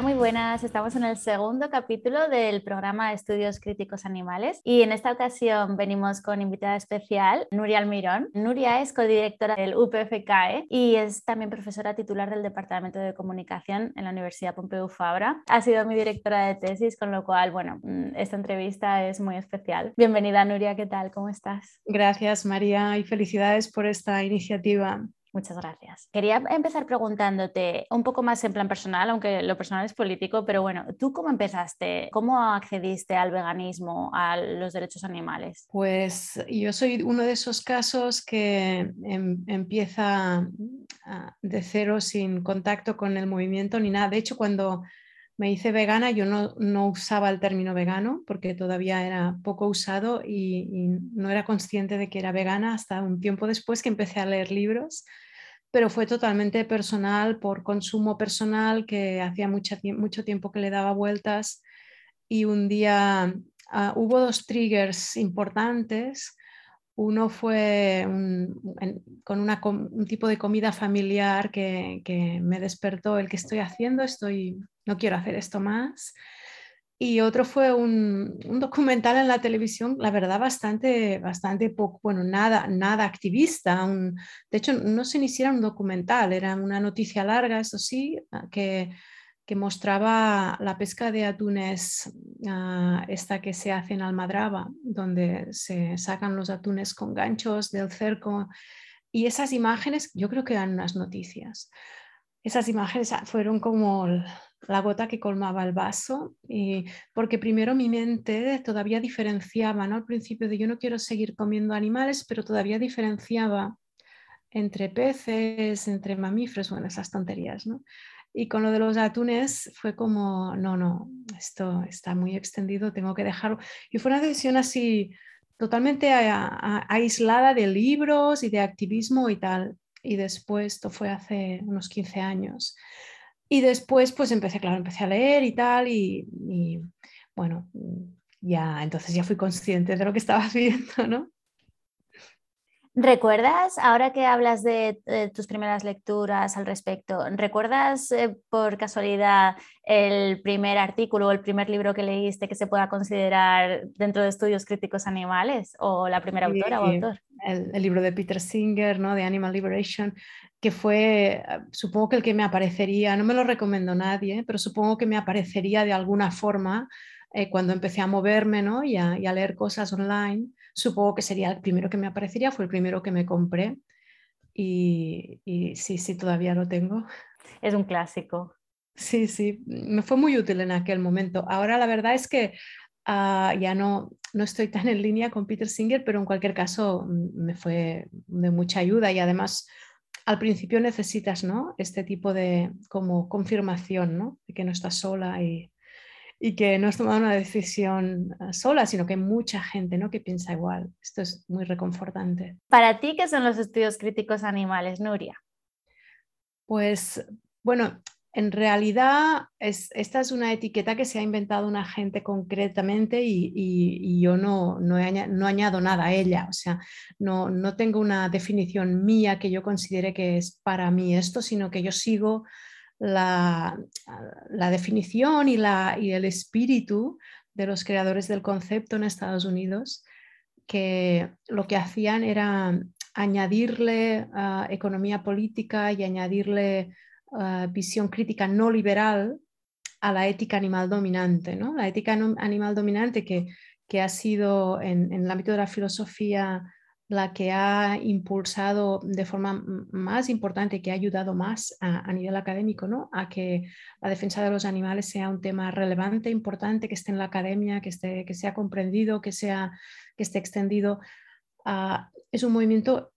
Muy buenas. Estamos en el segundo capítulo del programa Estudios Críticos Animales y en esta ocasión venimos con invitada especial Nuria Almirón. Nuria es codirectora del UPFCAE y es también profesora titular del Departamento de Comunicación en la Universidad Pompeu Fabra. Ha sido mi directora de tesis, con lo cual, bueno, mm, esta entrevista es muy especial. Bienvenida Nuria, ¿qué tal? ¿Cómo estás? Gracias María y felicidades por esta iniciativa. Muchas gracias. Quería empezar preguntándote un poco más en plan personal, aunque lo personal es político, pero bueno, ¿tú cómo empezaste? ¿Cómo accediste al veganismo, a los derechos animales? Pues yo soy uno de esos casos que em, empieza de cero sin contacto con el movimiento ni nada. De hecho, cuando me hice vegana, yo no, no usaba el término vegano porque todavía era poco usado y, y, no era consciente de que era vegana hasta un tiempo después que empecé a leer libros pero fue totalmente personal, por consumo personal, que hacía mucho, mucho tiempo que le daba vueltas y un día uh, hubo dos triggers importantes. Uno fue un, con una, un tipo de comida familiar que, que, me despertó el que estoy haciendo, estoy, no quiero hacer esto más y otro fue un, documental en la televisión, la verdad, bastante, bastante poco, bueno, nada, nada activista. De hecho, no se iniciara un documental, era una noticia larga, eso sí, ah, que, que mostraba la pesca de atunes, uh, esta que se hace en Almadraba, donde se sacan los atunes con ganchos del cerco. Y esas imágenes, yo creo que eran unas noticias. Esas imágenes ah, fueron como la gota que colmaba el vaso, y porque primero mi mente todavía diferenciaba, ¿no? Al principio de yo no quiero seguir comiendo animales, pero todavía diferenciaba entre peces, entre mamíferos, bueno, esas tonterías, ¿no? Y con lo de los atunes fue como, no, no, esto está muy extendido, tengo que dejarlo. Y fue una decisión así totalmente aislada de libros y de activismo y tal. Y después, esto fue hace unos 15 años, y después, pues empecé, claro, empecé a leer y tal, y, bueno, ya, entonces ya fui consciente de lo que estaba haciendo, ¿no? ¿Recuerdas, ahora que hablas de, tus primeras lecturas al respecto, ¿recuerdas eh, por casualidad el primer artículo o el primer libro que leíste que se pueda considerar dentro de estudios críticos animales o la primera autora o autor? El, el, libro de Peter Singer, ¿no? de Animal Liberation, que fue, eh, supongo que el que me aparecería, no me lo recomiendo nadie, pero supongo que me aparecería de alguna forma eh, cuando empecé a moverme ¿no? y, a, y, a, leer cosas online. Supongo que sería el primero que me aparecería, fue el primero que me compré y, y sí, sí, todavía lo tengo. Es un clásico. Sí, sí, me fue muy útil en aquel momento. Ahora la verdad es que uh, ya no, no estoy tan en línea con Peter Singer, pero en cualquier caso mm, me fue de mucha ayuda y además al principio necesitas ¿no? este tipo de como confirmación ¿no? de que no estás sola y, y que no has tomado una decisión ah, sola, sino que hay mucha gente ¿no? que piensa igual. Esto es muy reconfortante. Para ti, ¿qué son los estudios críticos animales, Nuria? Pues bueno, en realidad, es, esta es una etiqueta que se ha inventado una gente concretamente y, y, yo no, no, he, no, añado nada a ella. O sea, no, no, tengo una definición mía que yo considere que es para mí esto, sino que yo sigo la, definición y, la, y el espíritu de los creadores del concepto en Estados Unidos, que lo que hacían era añadirle uh, economía política y añadirle uh, visión crítica no liberal a la ética animal dominante. ¿no? La ética animal dominante que, que ha sido en, el ámbito de la filosofía la que ha impulsado de forma más importante, que ha ayudado más a, a, nivel académico, ¿no? a que la defensa de los animales sea un tema relevante, importante, que esté en la academia, que, esté, que sea comprendido, que, sea, que esté extendido. Uh, es un movimiento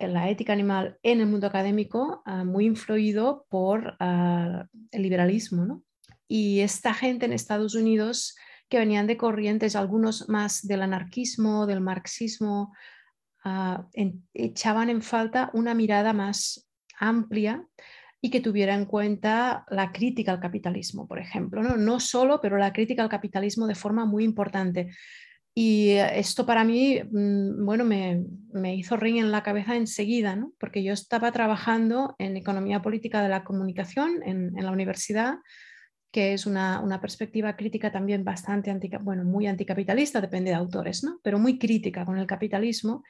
la ética animal en el mundo académico uh, muy influido por uh, el liberalismo. ¿no? Y esta gente en Estados Unidos que venían de corrientes, algunos más del anarquismo, del marxismo, en, echaban en falta una mirada más amplia y que tuviera en cuenta la crítica al capitalismo, por ejemplo. No, solo, pero la crítica al capitalismo de forma muy importante. Y esto para mí, mm, bueno, me, me hizo ring en la cabeza enseguida, porque yo estaba trabajando en economía política de la comunicación en, en la universidad que es una, perspectiva crítica también bastante, bueno, muy anticapitalista, depende de autores, ¿no? pero muy crítica con el capitalismo.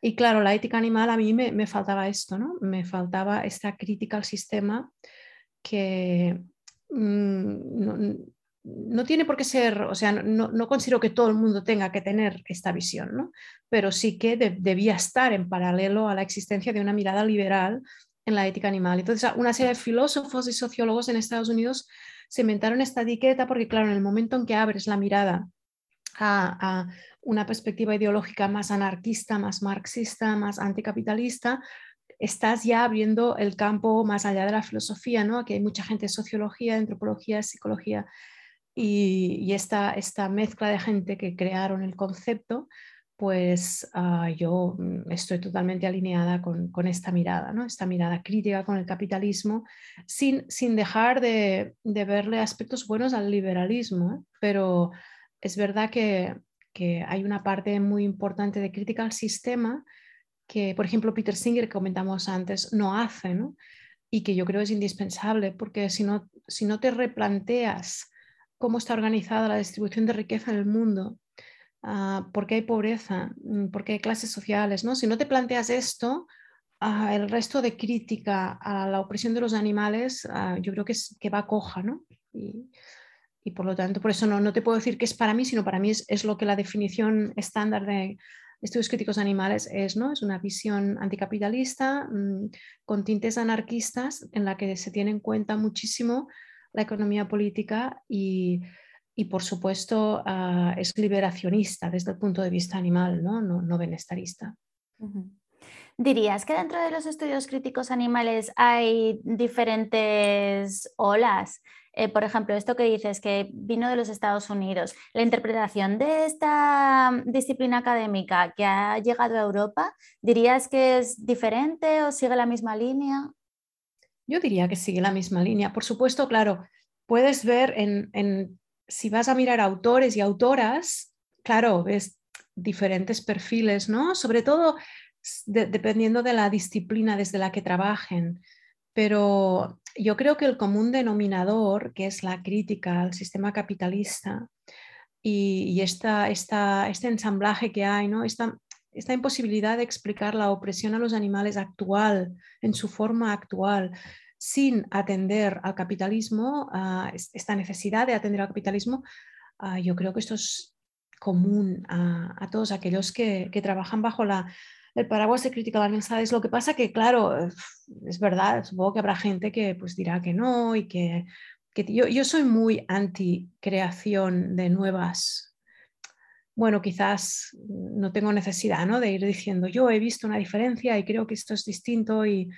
Y claro, la ética animal a mí me, faltaba esto, ¿no? Me faltaba esta crítica al sistema que mm, no, tiene por qué ser, o sea, no, considero que todo el mundo tenga que tener esta visión, ¿no? Pero sí que debía estar en paralelo a la existencia de una mirada liberal en la ética animal. Entonces, una serie de filósofos y sociólogos en Estados Unidos se inventaron esta etiqueta porque, claro, en el momento en que abres la mirada a, una perspectiva ideológica más anarquista, más marxista, más anticapitalista, estás ya abriendo el campo más allá de la filosofía, ¿no? Aquí hay mucha gente de sociología, antropología, psicología y, esta mezcla de gente que crearon el concepto pues ah, yo mm, estoy totalmente alineada con, esta mirada, ¿no? esta mirada crítica con el capitalismo, sin, sin dejar de, verle aspectos buenos al liberalismo, pero es verdad que, hay una parte muy importante de crítica al sistema que, por ejemplo, Peter Singer, que comentamos antes, no hace, y que yo creo es indispensable, porque si no, si no te replanteas cómo está organizada la distribución de riqueza en el mundo, Ah, por qué hay pobreza, mm, por qué hay clases sociales. ¿no? Si no te planteas esto, ah, el resto de crítica a la opresión de los animales, ah, yo creo que, es, que va coja. ¿no? Y, por lo tanto, por eso no, no, te puedo decir que es para mí, sino para mí es, lo que la definición estándar de estudios críticos animales es, ¿no? Es una visión anticapitalista mm, con tintes anarquistas en la que se tiene en cuenta muchísimo la economía política y y por supuesto ah, es liberacionista desde el punto de vista animal, no, no, no benestarista. ¿Dirías que dentro de los estudios críticos animales hay diferentes olas? Eh, por ejemplo, esto que dices que vino de los Estados Unidos, la interpretación de esta disciplina académica que ha llegado a Europa, ¿dirías que es diferente o sigue la misma línea? Yo diría que sigue la misma línea. Por supuesto, claro, puedes ver en, en si vas a mirar autores y autoras, claro, ves diferentes perfiles, ¿no? Sobre todo dependiendo de la disciplina desde la que trabajen. Pero yo creo que el común denominador, que es la crítica al sistema capitalista y, esta, este ensamblaje que hay, ¿no? esta, esta imposibilidad de explicar la opresión a los animales actual, en su forma actual, sin atender al capitalismo, esta necesidad de atender al capitalismo, yo creo que esto es común a, todos aquellos que, trabajan bajo la, el paraguas de crítica a la Lo que pasa que, claro, es verdad, supongo que habrá gente que pues, dirá que no y que, yo, yo, soy muy anti creación de nuevas. Bueno, quizás no tengo necesidad ¿no? de ir diciendo yo he visto una diferencia y creo que esto es distinto y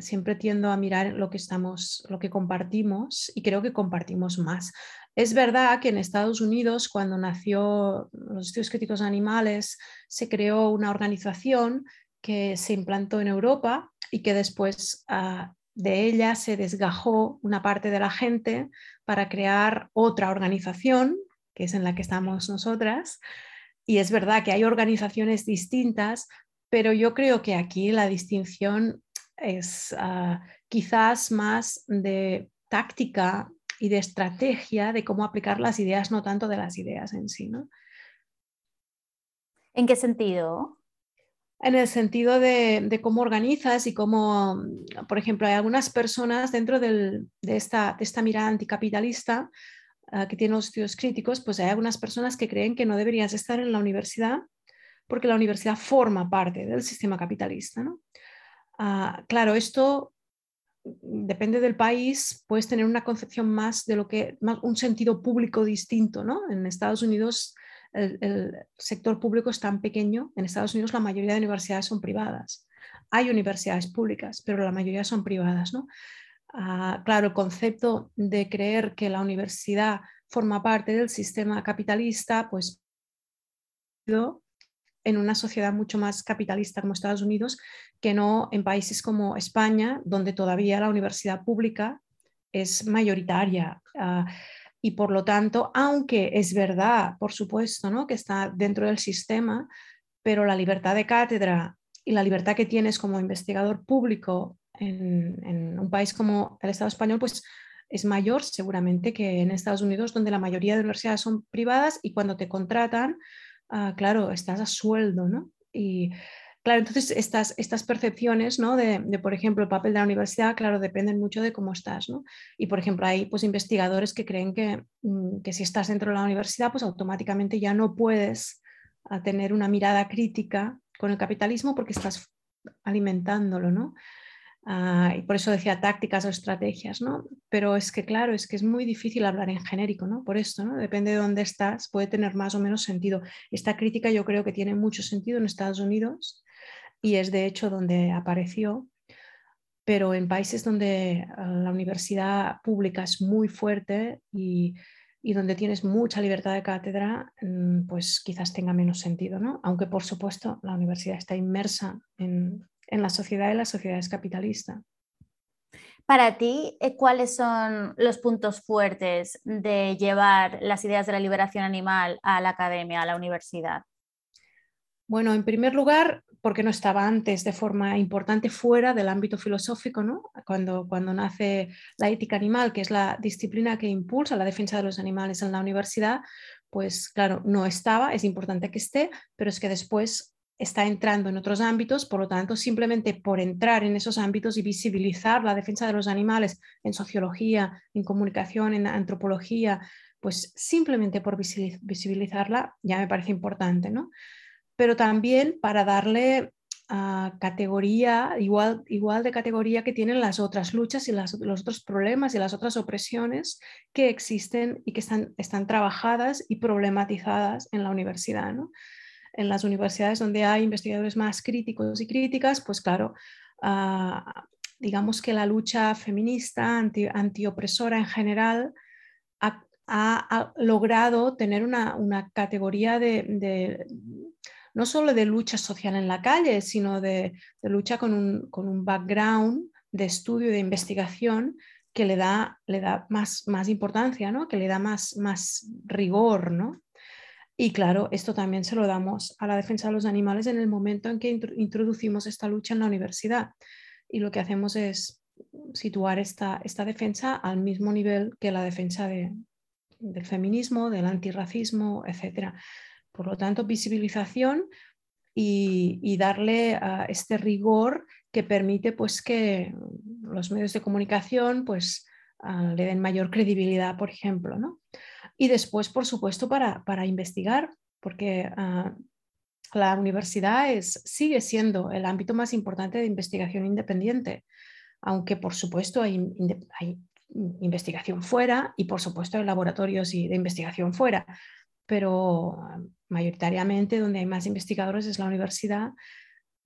siempre tiendo a mirar lo que estamos, lo que compartimos y creo que compartimos más. Es verdad que en Estados Unidos, cuando nació los estudios críticos animales, se creó una organización que se implantó en Europa y que después ah, de ella se desgajó una parte de la gente para crear otra organización, que es en la que estamos nosotras. Y es verdad que hay organizaciones distintas, pero yo creo que aquí la distinción es ah, quizás más de táctica y de estrategia de cómo aplicar las ideas, no tanto de las ideas en sí. ¿no? ¿En qué sentido? En el sentido de, cómo organizas y cómo, por ejemplo, hay algunas personas dentro de, esta, esta, mirada anticapitalista ah, que tienen los estudios críticos, pues hay algunas personas que creen que no deberías estar en la universidad porque la universidad forma parte del sistema capitalista. ¿no? Ah, claro, esto depende del país, puedes tener una concepción más de lo que, más un sentido público distinto, ¿no? En Estados Unidos el, sector público es tan pequeño, en Estados Unidos la mayoría de universidades son privadas. Hay universidades públicas, pero la mayoría son privadas, ¿no? Ah, claro, el concepto de creer que la universidad forma parte del sistema capitalista, pues en una sociedad mucho más capitalista como Estados Unidos que no en países como España, donde todavía la universidad pública es mayoritaria. Ah, y por lo tanto, aunque es verdad, por supuesto, ¿no? que está dentro del sistema, pero la libertad de cátedra y la libertad que tienes como investigador público en, en un país como el Estado español, pues es mayor seguramente que en Estados Unidos, donde la mayoría de universidades son privadas y cuando te contratan, ah, claro, estás a sueldo, ¿no? Y claro, entonces estas, estas percepciones, ¿no? De, por ejemplo, el papel de la universidad, claro, dependen mucho de cómo estás, ¿no? Y, por ejemplo, hay pues investigadores que creen que, mm, que si estás dentro de la universidad, pues automáticamente ya no puedes ah, tener una mirada crítica con el capitalismo porque estás alimentándolo, ¿no? Ah, y por eso decía tácticas o estrategias, ¿no? Pero es que, claro, es que es muy difícil hablar en genérico, ¿no? Por esto, ¿no? Depende de dónde estás, puede tener más o menos sentido. Esta crítica yo creo que tiene mucho sentido en Estados Unidos y es de hecho donde apareció, pero en países donde ah, la universidad pública es muy fuerte y, y donde tienes mucha libertad de cátedra, mm, pues quizás tenga menos sentido, ¿no? Aunque por supuesto la universidad está inmersa en, en la sociedad y la sociedad es capitalista. Para ti, eh, ¿cuáles son los puntos fuertes de llevar las ideas de la liberación animal a la academia, a la universidad? Bueno, en primer lugar, porque no estaba antes de forma importante fuera del ámbito filosófico, ¿no? cuando, cuando nace la ética animal, que es la disciplina que impulsa la defensa de los animales en la universidad, pues claro, no estaba, es importante que esté, pero es que después está entrando en otros ámbitos, por lo tanto, simplemente por entrar en esos ámbitos y visibilizar la defensa de los animales en sociología, en comunicación, en antropología, pues simplemente por visibilizarla ya me parece importante, ¿no? Pero también para darle uh, categoría, igual, igual de categoría que tienen las otras luchas y los otros problemas y las otras opresiones que existen y que están, están trabajadas y problematizadas en la universidad, ¿no? En las universidades donde hay investigadores más críticos y críticas, pues claro, ah, digamos que la lucha feminista, anti, antiopresora en general, ha, logrado tener una, categoría de, no solo de lucha social en la calle, sino de, lucha con un, background de estudio y de investigación que le da, más importancia, ¿no? que le da más, más rigor. ¿no? Y claro, esto también se lo damos a la defensa de los animales en el momento en que introducimos esta lucha en la universidad. Y lo que hacemos es situar esta, esta defensa al mismo nivel que la defensa del feminismo, del antirracismo, etc. Por lo tanto, visibilización y, darle a este rigor que permite pues, que los medios de comunicación pues, le den mayor credibilidad, por ejemplo. ¿no? Y después, por supuesto, para, para investigar, porque ah, la universidad es, sigue siendo el ámbito más importante de investigación independiente, aunque por supuesto hay, hay investigación fuera y por supuesto hay laboratorios y de investigación fuera, pero mayoritariamente donde hay más investigadores es la universidad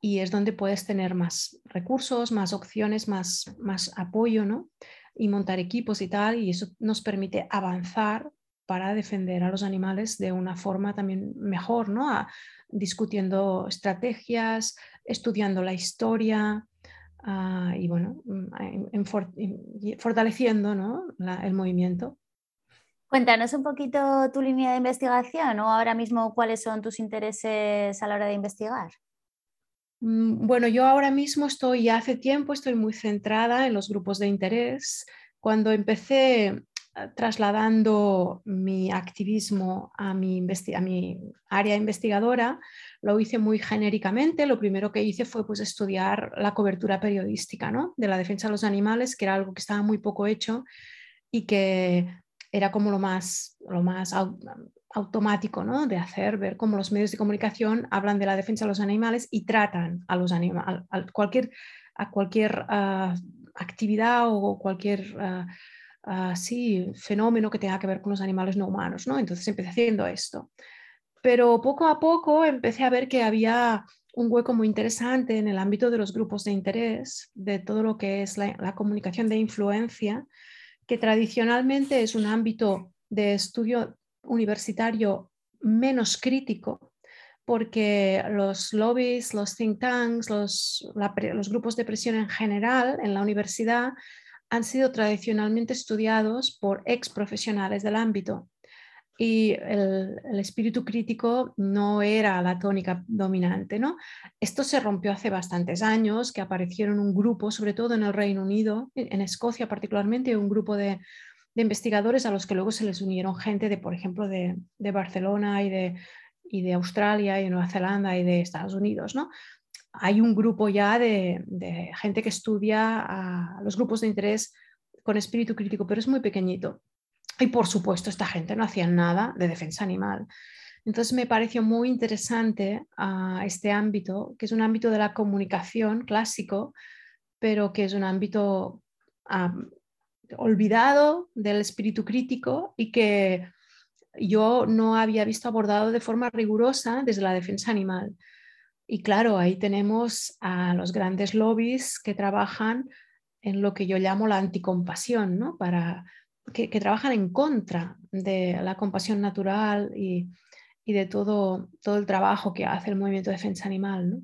y es donde puedes tener más recursos, más opciones, más, más apoyo, ¿no? Y montar equipos y tal, y eso nos permite avanzar para defender a los animales de una forma también mejor, ¿no? discutiendo estrategias, estudiando la historia ah, y bueno, mm, fortaleciendo ¿no? el movimiento. Cuéntanos un poquito tu línea de investigación o ahora mismo cuáles son tus intereses a la hora de investigar. Mm, bueno, yo ahora mismo estoy, ya hace tiempo, estoy muy centrada en los grupos de interés. Cuando empecé trasladando mi activismo a mi, a área investigadora, lo hice muy genéricamente. Lo primero que hice fue pues, estudiar la cobertura periodística ¿no? de la defensa de los animales, que era algo que estaba muy poco hecho y que era como lo más, lo más automático ¿no? de hacer, ver cómo los medios de comunicación hablan de la defensa de los animales y tratan a los animales, a cualquier, a cualquier ah, actividad o cualquier... Ah, así fenómeno que tenga que ver con los animales no humanos, ¿no? Entonces empecé haciendo esto. Pero poco a poco empecé a ver que había un hueco muy interesante en el ámbito de los grupos de interés, de todo lo que es la, comunicación de influencia, que tradicionalmente es un ámbito de estudio universitario menos crítico, porque los lobbies, los think tanks, los, los grupos de presión en general en la universidad han sido tradicionalmente estudiados por ex profesionales del ámbito. y el, espíritu crítico no era la tónica dominante. ¿no? Esto se rompió hace bastantes años, que aparecieron un grupo, sobre todo en el Reino Unido, en Escocia particularmente, un grupo de, investigadores a los que luego se les unieron gente de, por ejemplo, de, Barcelona y de, y de, Australia y Nueva Zelanda y de Estados Unidos. ¿no? Hay un grupo ya de, gente que estudia los grupos de interés con espíritu crítico, pero es muy pequeñito. Y por supuesto, esta gente no hacía nada de defensa animal. Entonces me pareció muy interesante uh, este ámbito, que es un ámbito de la comunicación clásico, pero que es un ámbito uh, olvidado del espíritu crítico y que yo no había visto abordado de forma rigurosa desde la defensa animal. Y claro, ahí tenemos a los grandes lobbies que trabajan en lo que yo llamo la anticompasión, ¿no? Para, que, trabajan en contra de la compasión natural y, de todo, todo el trabajo que hace el movimiento de defensa animal.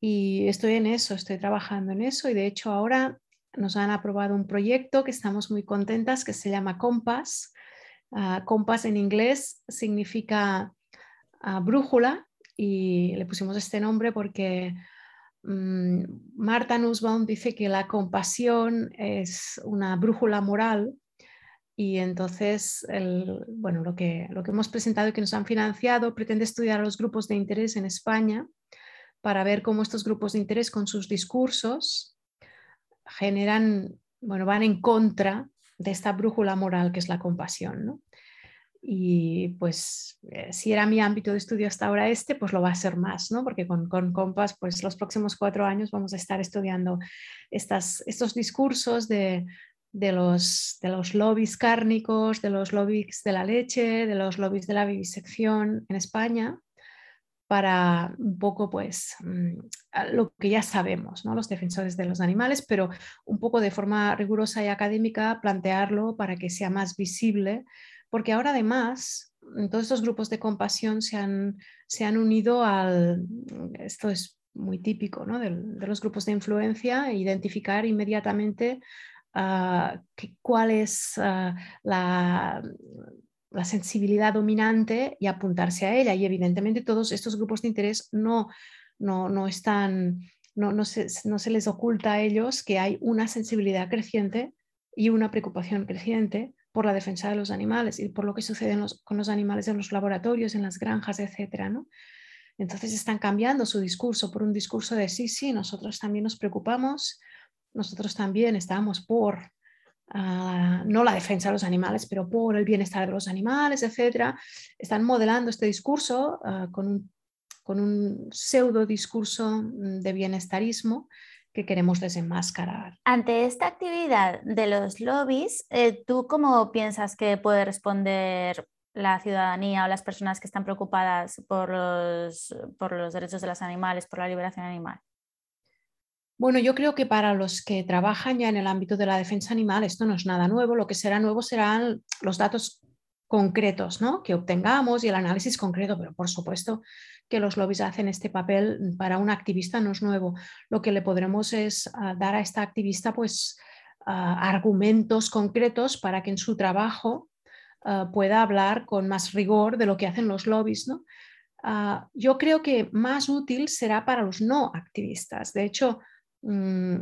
Y estoy en eso, estoy trabajando en eso y de hecho ahora nos han aprobado un proyecto que estamos muy contentas que se llama Compass. Uh, Compass en inglés significa ah, brújula y le pusimos este nombre porque mm, Marta Nussbaum dice que la compasión es una brújula moral y entonces bueno, lo, que, lo que hemos presentado y que nos han financiado pretende estudiar a los grupos de interés en España para ver cómo estos grupos de interés con sus discursos generan, bueno, van en contra de esta brújula moral que es la compasión. Y pues eh, si era mi ámbito de estudio hasta ahora este, pues lo va a ser más, ¿no? porque con, con Compass, pues los próximos cuatro años vamos a estar estudiando estas, estos discursos de, de, los, de los lobbies cárnicos, de los lobbies de la leche, de los lobbies de la vivisección en España para un poco pues mm, lo que ya sabemos, ¿no? los defensores de los animales, pero un poco de forma rigurosa y académica plantearlo para que sea más visible, porque ahora además mm, todos estos grupos de compasión se han, se han unido al, mm, esto es muy típico ¿no? de, los grupos de influencia, identificar inmediatamente ah, cuál es ah, la la sensibilidad dominante y apuntarse a ella. Y evidentemente todos estos grupos de interés no, no, están, no, no, se, no se les oculta a ellos que hay una sensibilidad creciente y una preocupación creciente por la defensa de los animales y por lo que sucede con los animales en los laboratorios, en las granjas, etc. ¿no? Entonces están cambiando su discurso por un discurso de sí, sí, nosotros también nos preocupamos, nosotros también estamos por Ah, no la defensa de los animales, pero por el bienestar de los animales, etcétera, están modelando este discurso ah, con, un, con, un, pseudo discurso mm, de bienestarismo que queremos desenmascarar. Ante esta actividad de los lobbies, eh, ¿tú cómo piensas que puede responder la ciudadanía o las personas que están preocupadas por los, por los derechos de los animales, por la liberación animal? Bueno, yo creo que para los que trabajan ya en el ámbito de la defensa animal esto no es nada nuevo. Lo que será nuevo serán los datos concretos ¿no? que obtengamos y el análisis concreto, pero por supuesto que los lobbies hacen este papel para un activista no es nuevo. Lo que le podremos es ah, dar a esta activista pues, ah, argumentos concretos para que en su trabajo ah, pueda hablar con más rigor de lo que hacen los lobbies. ¿no? yo creo que más útil será para los no activistas. De hecho, Mm,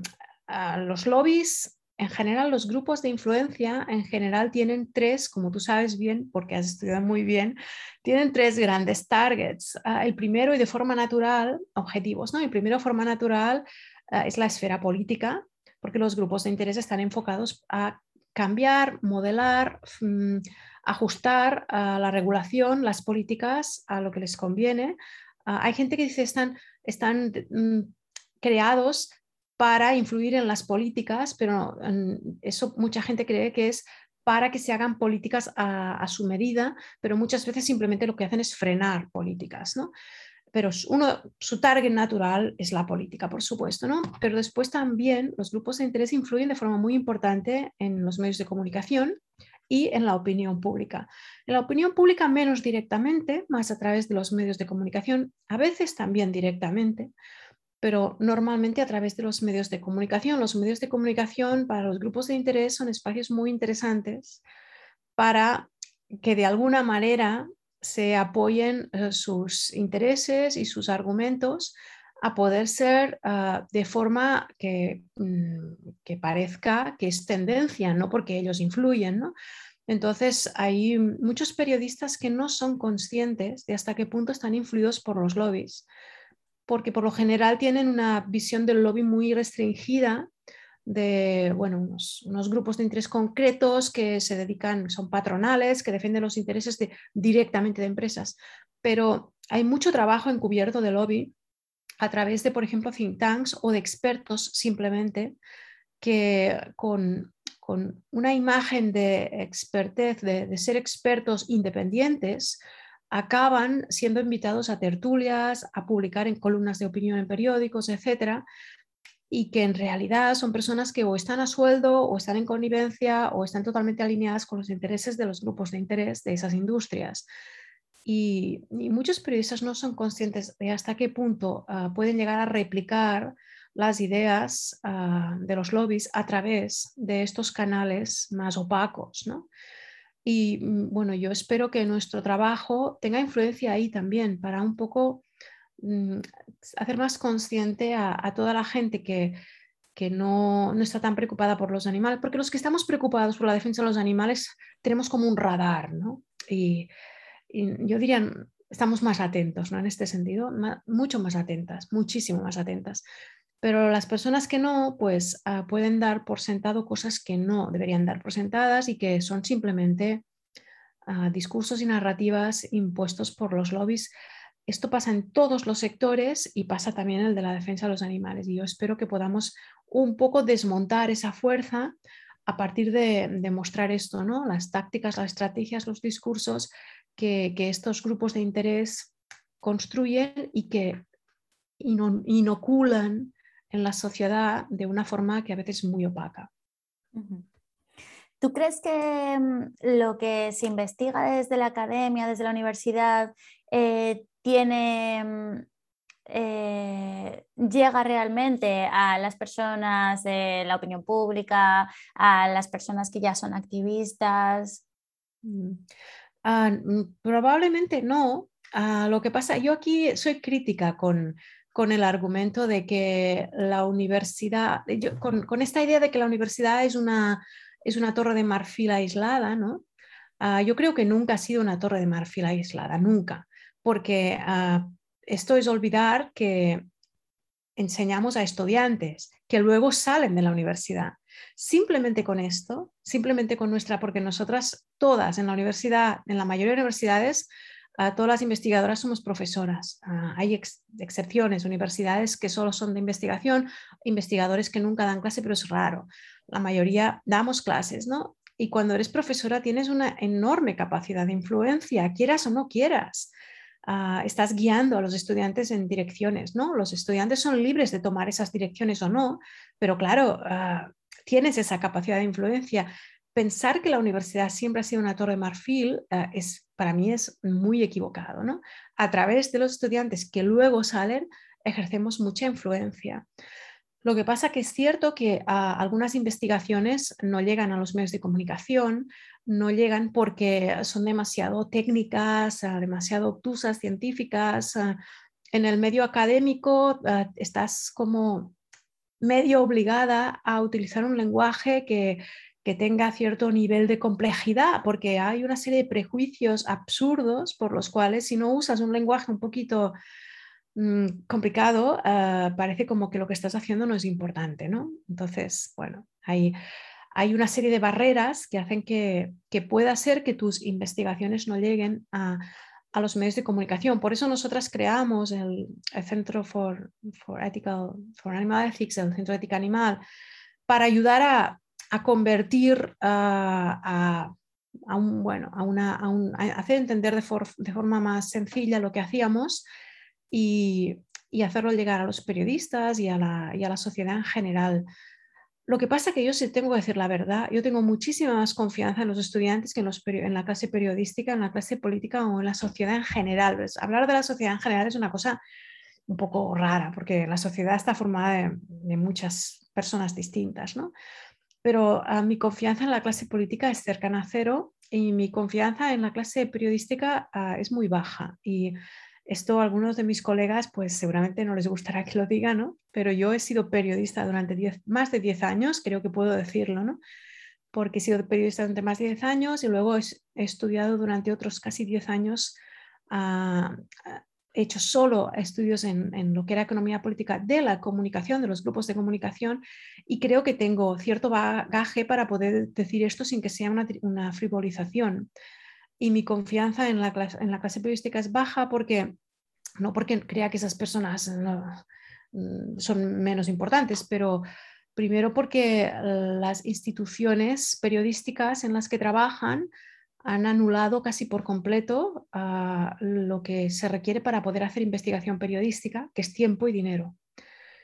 los lobbies, en general, los grupos de influencia, en general tienen tres, como tú sabes bien, porque has estudiado muy bien, tienen tres grandes targets. Ah, el primero y de forma natural, objetivos, ¿no? El primero de forma natural ah, es la esfera política, porque los grupos de interés están enfocados a cambiar, modelar, mm, ajustar la regulación, las políticas a lo que les conviene. Ah, hay gente que dice están, están mm, creados para influir en las políticas, pero eso mucha gente cree que es para que se hagan políticas a, su medida, pero muchas veces simplemente lo que hacen es frenar políticas, ¿no? Pero uno, su target natural es la política, por supuesto, ¿no? Pero después también los grupos de interés influyen de forma muy importante en los medios de comunicación y en la opinión pública. En la opinión pública menos directamente, más a través de los medios de comunicación, a veces también directamente, pero normalmente a través de los medios de comunicación. Los medios de comunicación para los grupos de interés son espacios muy interesantes para que de alguna manera se apoyen eh, sus intereses y sus argumentos a poder ser ah, de forma que, mm, que, parezca que es tendencia, no porque ellos influyen. ¿no? Entonces, hay muchos periodistas que no son conscientes de hasta qué punto están influidos por los lobbies, porque por lo general tienen una visión del lobby muy restringida de bueno, unos, grupos de interés concretos que se dedican, son patronales, que defienden los intereses directamente de empresas. Pero hay mucho trabajo encubierto de lobby a través de, por ejemplo, think tanks o de expertos simplemente que con, una imagen de expertez, de, ser expertos independientes, acaban siendo invitados a tertulias, a publicar en columnas de opinión en periódicos, etcétera, y que en realidad son personas que o están a sueldo o están en connivencia o están totalmente alineadas con los intereses de los grupos de interés de esas industrias. Y, muchos periodistas no son conscientes de hasta qué punto ah, pueden llegar a replicar las ideas ah, de los lobbies a través de estos canales más opacos. ¿no? Y mm, bueno, yo espero que nuestro trabajo tenga influencia ahí también para un poco Mm, hacer más consciente a, toda la gente que, que no, no, está tan preocupada por los animales, porque los que estamos preocupados por la defensa de los animales tenemos como un radar, ¿no? Y, yo diría, estamos más atentos, ¿no? En este sentido, mucho más atentas, muchísimo más atentas. Pero las personas que no, pues ah, pueden dar por sentado cosas que no deberían dar por sentadas y que son simplemente ah, discursos y narrativas impuestos por los lobbies esto pasa en todos los sectores y pasa también en el de la defensa de los animales. Y yo espero que podamos un poco desmontar esa fuerza a partir de, mostrar esto, ¿no? las tácticas, las estrategias, los discursos que, estos grupos de interés construyen y que inoculan en la sociedad de una forma que a veces es muy opaca. ¿Tú crees que mm, lo que se investiga desde la academia, desde la universidad, eh, tiene, mm, eh, llega realmente a las personas de la opinión pública, a las personas que ya son activistas? Mm. Ah, probablemente no. Ah, lo que pasa, yo aquí soy crítica con, el argumento de que la universidad, con, esta idea de que la universidad es una, es una torre de marfil aislada, ¿no? Ah, yo creo que nunca ha sido una torre de marfil aislada, nunca porque ah, esto es olvidar que enseñamos a estudiantes que luego salen de la universidad. Simplemente con esto, simplemente con nuestra, porque nosotras todas en la universidad, en la mayoría de universidades, ah, todas las investigadoras somos profesoras. Ah, hay excepciones, universidades que solo son de investigación, investigadores que nunca dan clase, pero es raro. La mayoría damos clases, ¿no? Y cuando eres profesora tienes una enorme capacidad de influencia, quieras o no quieras. Ah, estás guiando a los estudiantes en direcciones, ¿no? Los estudiantes son libres de tomar esas direcciones o no, pero claro, ah, tienes esa capacidad de influencia. Pensar que la universidad siempre ha sido una torre de marfil ah, es, para mí es muy equivocado, ¿no? A través de los estudiantes que luego salen, ejercemos mucha influencia. Lo que pasa que es cierto que algunas investigaciones no llegan a los medios de comunicación, no llegan porque son demasiado técnicas, ah, demasiado obtusas, científicas. Ah, en el medio académico ah, estás como medio obligada a utilizar un lenguaje que, tenga cierto nivel de complejidad, porque hay una serie de prejuicios absurdos por los cuales si no usas un lenguaje un poquito mm, complicado, parece como que lo que estás haciendo no es importante, ¿no? Entonces, bueno, hay hay una serie de barreras que hacen que, pueda ser que tus investigaciones no lleguen a, los medios de comunicación. Por eso nosotras creamos el, Centro for, Ethical, for Animal Ethics, el Centro de Ética Animal, para ayudar a, convertir a, un, bueno, a, una, hacer entender de, forma más sencilla lo que hacíamos y, hacerlo llegar a los periodistas y a la, y a la sociedad en general. Lo que pasa que yo sí tengo que decir la verdad, yo tengo muchísima más confianza en los estudiantes que en, los, en la clase periodística, en la clase política o en la sociedad en general. Pues, hablar de la sociedad en general es una cosa un poco rara, porque la sociedad está formada de, muchas personas distintas, ¿no? Pero a mi confianza en la clase política es cercana a cero y mi confianza en la clase periodística ah, es muy baja. Y esto a algunos de mis colegas, pues seguramente no les gustará que lo diga, ¿no? Pero yo he sido periodista durante más de 10 años, creo que puedo decirlo, ¿no? Porque he sido periodista durante más de 10 años y luego he, estudiado durante otros casi 10 años ah, he hecho solo estudios en, lo que era economía política de la comunicación, de los grupos de comunicación, y creo que tengo cierto bagaje para poder decir esto sin que sea una, frivolización. Y mi confianza en la, clase, en la clase periodística es baja porque, no porque crea que esas personas mm, son menos importantes, pero primero porque las instituciones periodísticas en las que trabajan han anulado casi por completo ah, lo que se requiere para poder hacer investigación periodística, que es tiempo y dinero.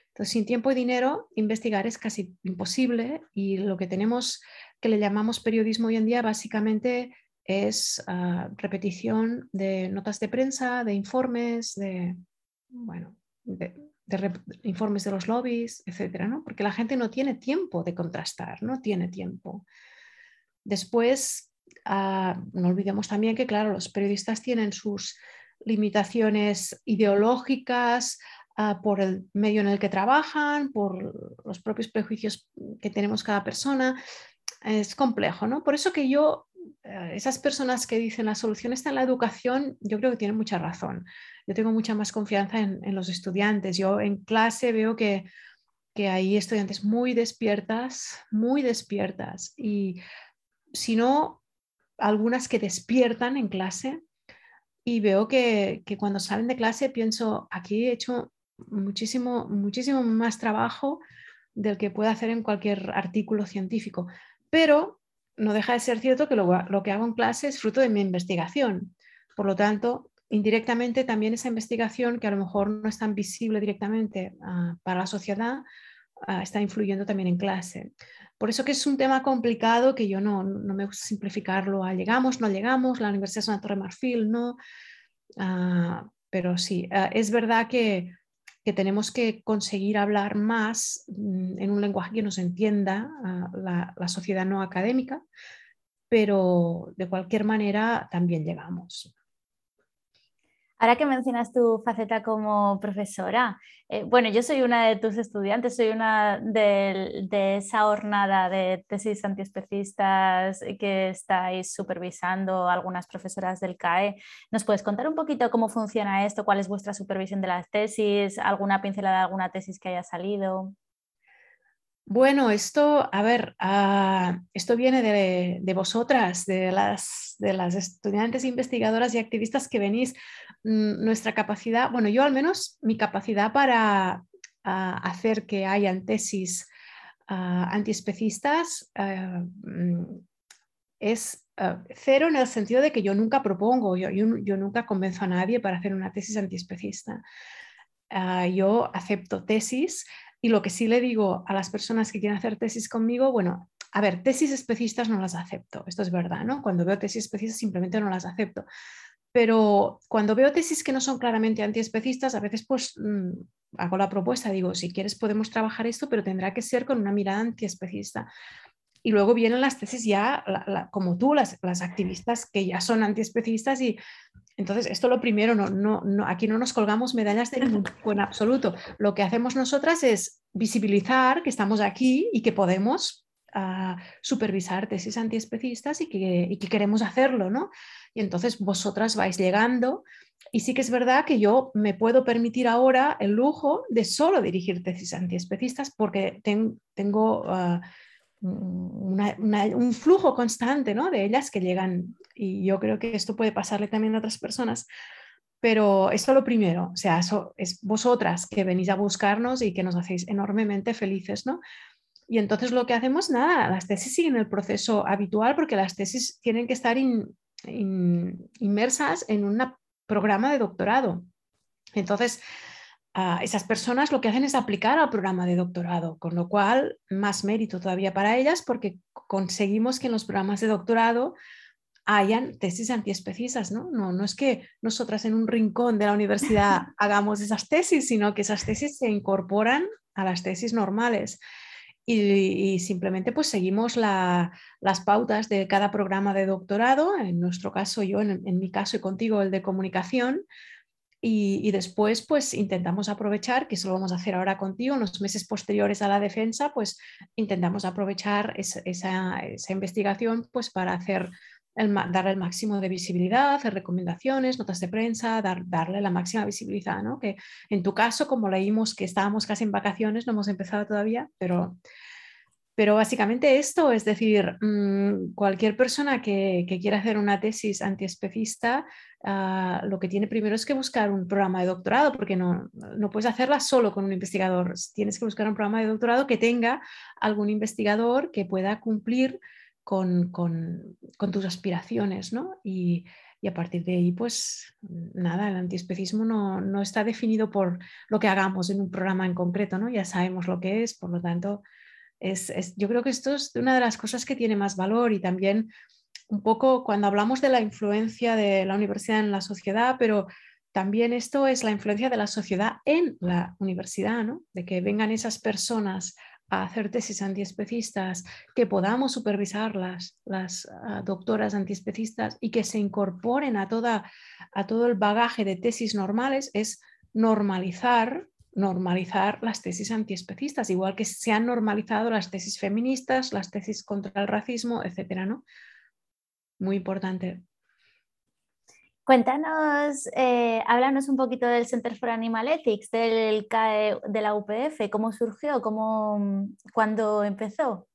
Entonces, sin tiempo y dinero, investigar es casi imposible y lo que tenemos que le llamamos periodismo hoy en día básicamente es ah, repetición de notas de prensa, de informes, de, bueno, de, informes de los lobbies, etcétera, ¿no? Porque la gente no tiene tiempo de contrastar, no tiene tiempo. Después, Ah, no olvidemos también que, claro, los periodistas tienen sus limitaciones ideológicas ah, por el medio en el que trabajan, por los propios prejuicios que tenemos cada persona. Es complejo, ¿no? Por eso que yo, eh, esas personas que dicen la solución está en la educación, yo creo que tienen mucha razón. Yo tengo mucha más confianza en, los estudiantes. Yo en clase veo que, que hay estudiantes muy despiertas, muy despiertas. Y si no algunas que despiertan en clase y veo que, cuando salen de clase pienso, aquí he hecho muchísimo, muchísimo más trabajo del que puedo hacer en cualquier artículo científico. Pero no deja de ser cierto que lo, que hago en clase es fruto de mi investigación. Por lo tanto, indirectamente también esa investigación, que a lo mejor no es tan visible directamente ah, para la sociedad, ah, está influyendo también en clase. Por eso que es un tema complicado que yo no, me gusta simplificarlo a llegamos, no llegamos, la universidad es una torre marfil, no. Ah, pero sí, ah, es verdad que, tenemos que conseguir hablar más mm, en un lenguaje que nos entienda la, la sociedad no académica, pero de cualquier manera también llegamos. Ahora que mencionas tu faceta como profesora, eh, bueno, yo soy una de tus estudiantes, soy una de, esa jornada de tesis antiespecistas que estáis supervisando algunas profesoras del CAE. ¿Nos puedes contar un poquito cómo funciona esto? ¿Cuál es vuestra supervisión de las tesis? ¿Alguna pincelada de alguna tesis que haya salido? Bueno, esto, a ver, ah, esto viene de, vosotras, de las estudiantes investigadoras y activistas que venís. Nuestra capacidad, bueno, yo al menos mi capacidad para ah, hacer que hayan tesis uh, antiespecistas mm, es cero en el sentido de que yo nunca propongo, yo, yo, nunca convenzo a nadie para hacer una tesis antiespecista. yo acepto tesis y lo que sí le digo a las personas que quieren hacer tesis conmigo, bueno, a ver, tesis especistas no las acepto, esto es verdad, ¿no? Cuando veo tesis especistas simplemente no las acepto. Pero cuando veo tesis que no son claramente antiespecistas, a veces pues mm, hago la propuesta, digo, si quieres podemos trabajar esto, pero tendrá que ser con una mirada antiespecista. Y luego vienen las tesis ya, como tú, las, las, activistas que ya son antiespecistas y entonces esto lo primero, no, no, no, aquí no nos colgamos medallas de en absoluto. Lo que hacemos nosotras es visibilizar que estamos aquí y que podemos ah, supervisar tesis antiespecistas y que, y que queremos hacerlo, ¿no? Y entonces vosotras vais llegando y sí que es verdad que yo me puedo permitir ahora el lujo de solo dirigir tesis antiespecistas porque tengo... Ah, un flujo constante ¿no? de ellas que llegan y yo creo que esto puede pasarle también a otras personas. Pero esto lo primero, o sea, es vosotras que venís a buscarnos y que nos hacéis enormemente felices, ¿no? Y entonces lo que hacemos, nada, las tesis siguen el proceso habitual porque las tesis tienen que estar inmersas en un programa de doctorado. Entonces, esas personas lo que hacen es aplicar al programa de doctorado, con lo cual más mérito todavía para ellas porque conseguimos que en los programas de doctorado hayan tesis antiespecistas, ¿no? ¿no? No es que nosotras en un rincón de la universidad hagamos esas tesis, sino que esas tesis se incorporan a las tesis normales. Y, simplemente pues seguimos las pautas de cada programa de doctorado, en nuestro caso yo, en, mi caso y contigo el de comunicación, y, después pues intentamos aprovechar, que eso lo vamos a hacer ahora contigo, en los meses posteriores a la defensa, pues intentamos aprovechar esa, esa investigación pues para hacer darle el máximo de visibilidad, hacer recomendaciones, notas de prensa, darle la máxima visibilidad, ¿no? Que en tu caso, como leímos que estábamos casi en vacaciones, no hemos empezado todavía, pero, pero básicamente esto, es decir, mm, cualquier persona que, quiera hacer una tesis antiespecista, ah, lo que tiene primero es que buscar un programa de doctorado, porque no, no puedes hacerla solo con un investigador, tienes que buscar un programa de doctorado que tenga algún investigador que pueda cumplir con, tus aspiraciones, ¿no? Y, a partir de ahí, pues nada, el antiespecismo no, está definido por lo que hagamos en un programa en concreto, ¿no? Ya sabemos lo que es, por lo tanto, es, yo creo que esto es una de las cosas que tiene más valor y también un poco cuando hablamos de la influencia de la universidad en la sociedad, pero también esto es la influencia de la sociedad en la universidad, ¿no? De que vengan esas personas a hacer tesis antiespecistas, que podamos supervisarlas, las ah, doctoras antiespecistas, y que se incorporen a, toda, a todo el bagaje de tesis normales, es normalizar, normalizar las tesis antiespecistas, igual que se han normalizado las tesis feministas, las tesis contra el racismo, etcétera, ¿no? Muy importante. Cuéntanos, eh, háblanos un poquito del Center for Animal Ethics, del CAE de la UPF, cómo surgió, cómo, cuándo empezó.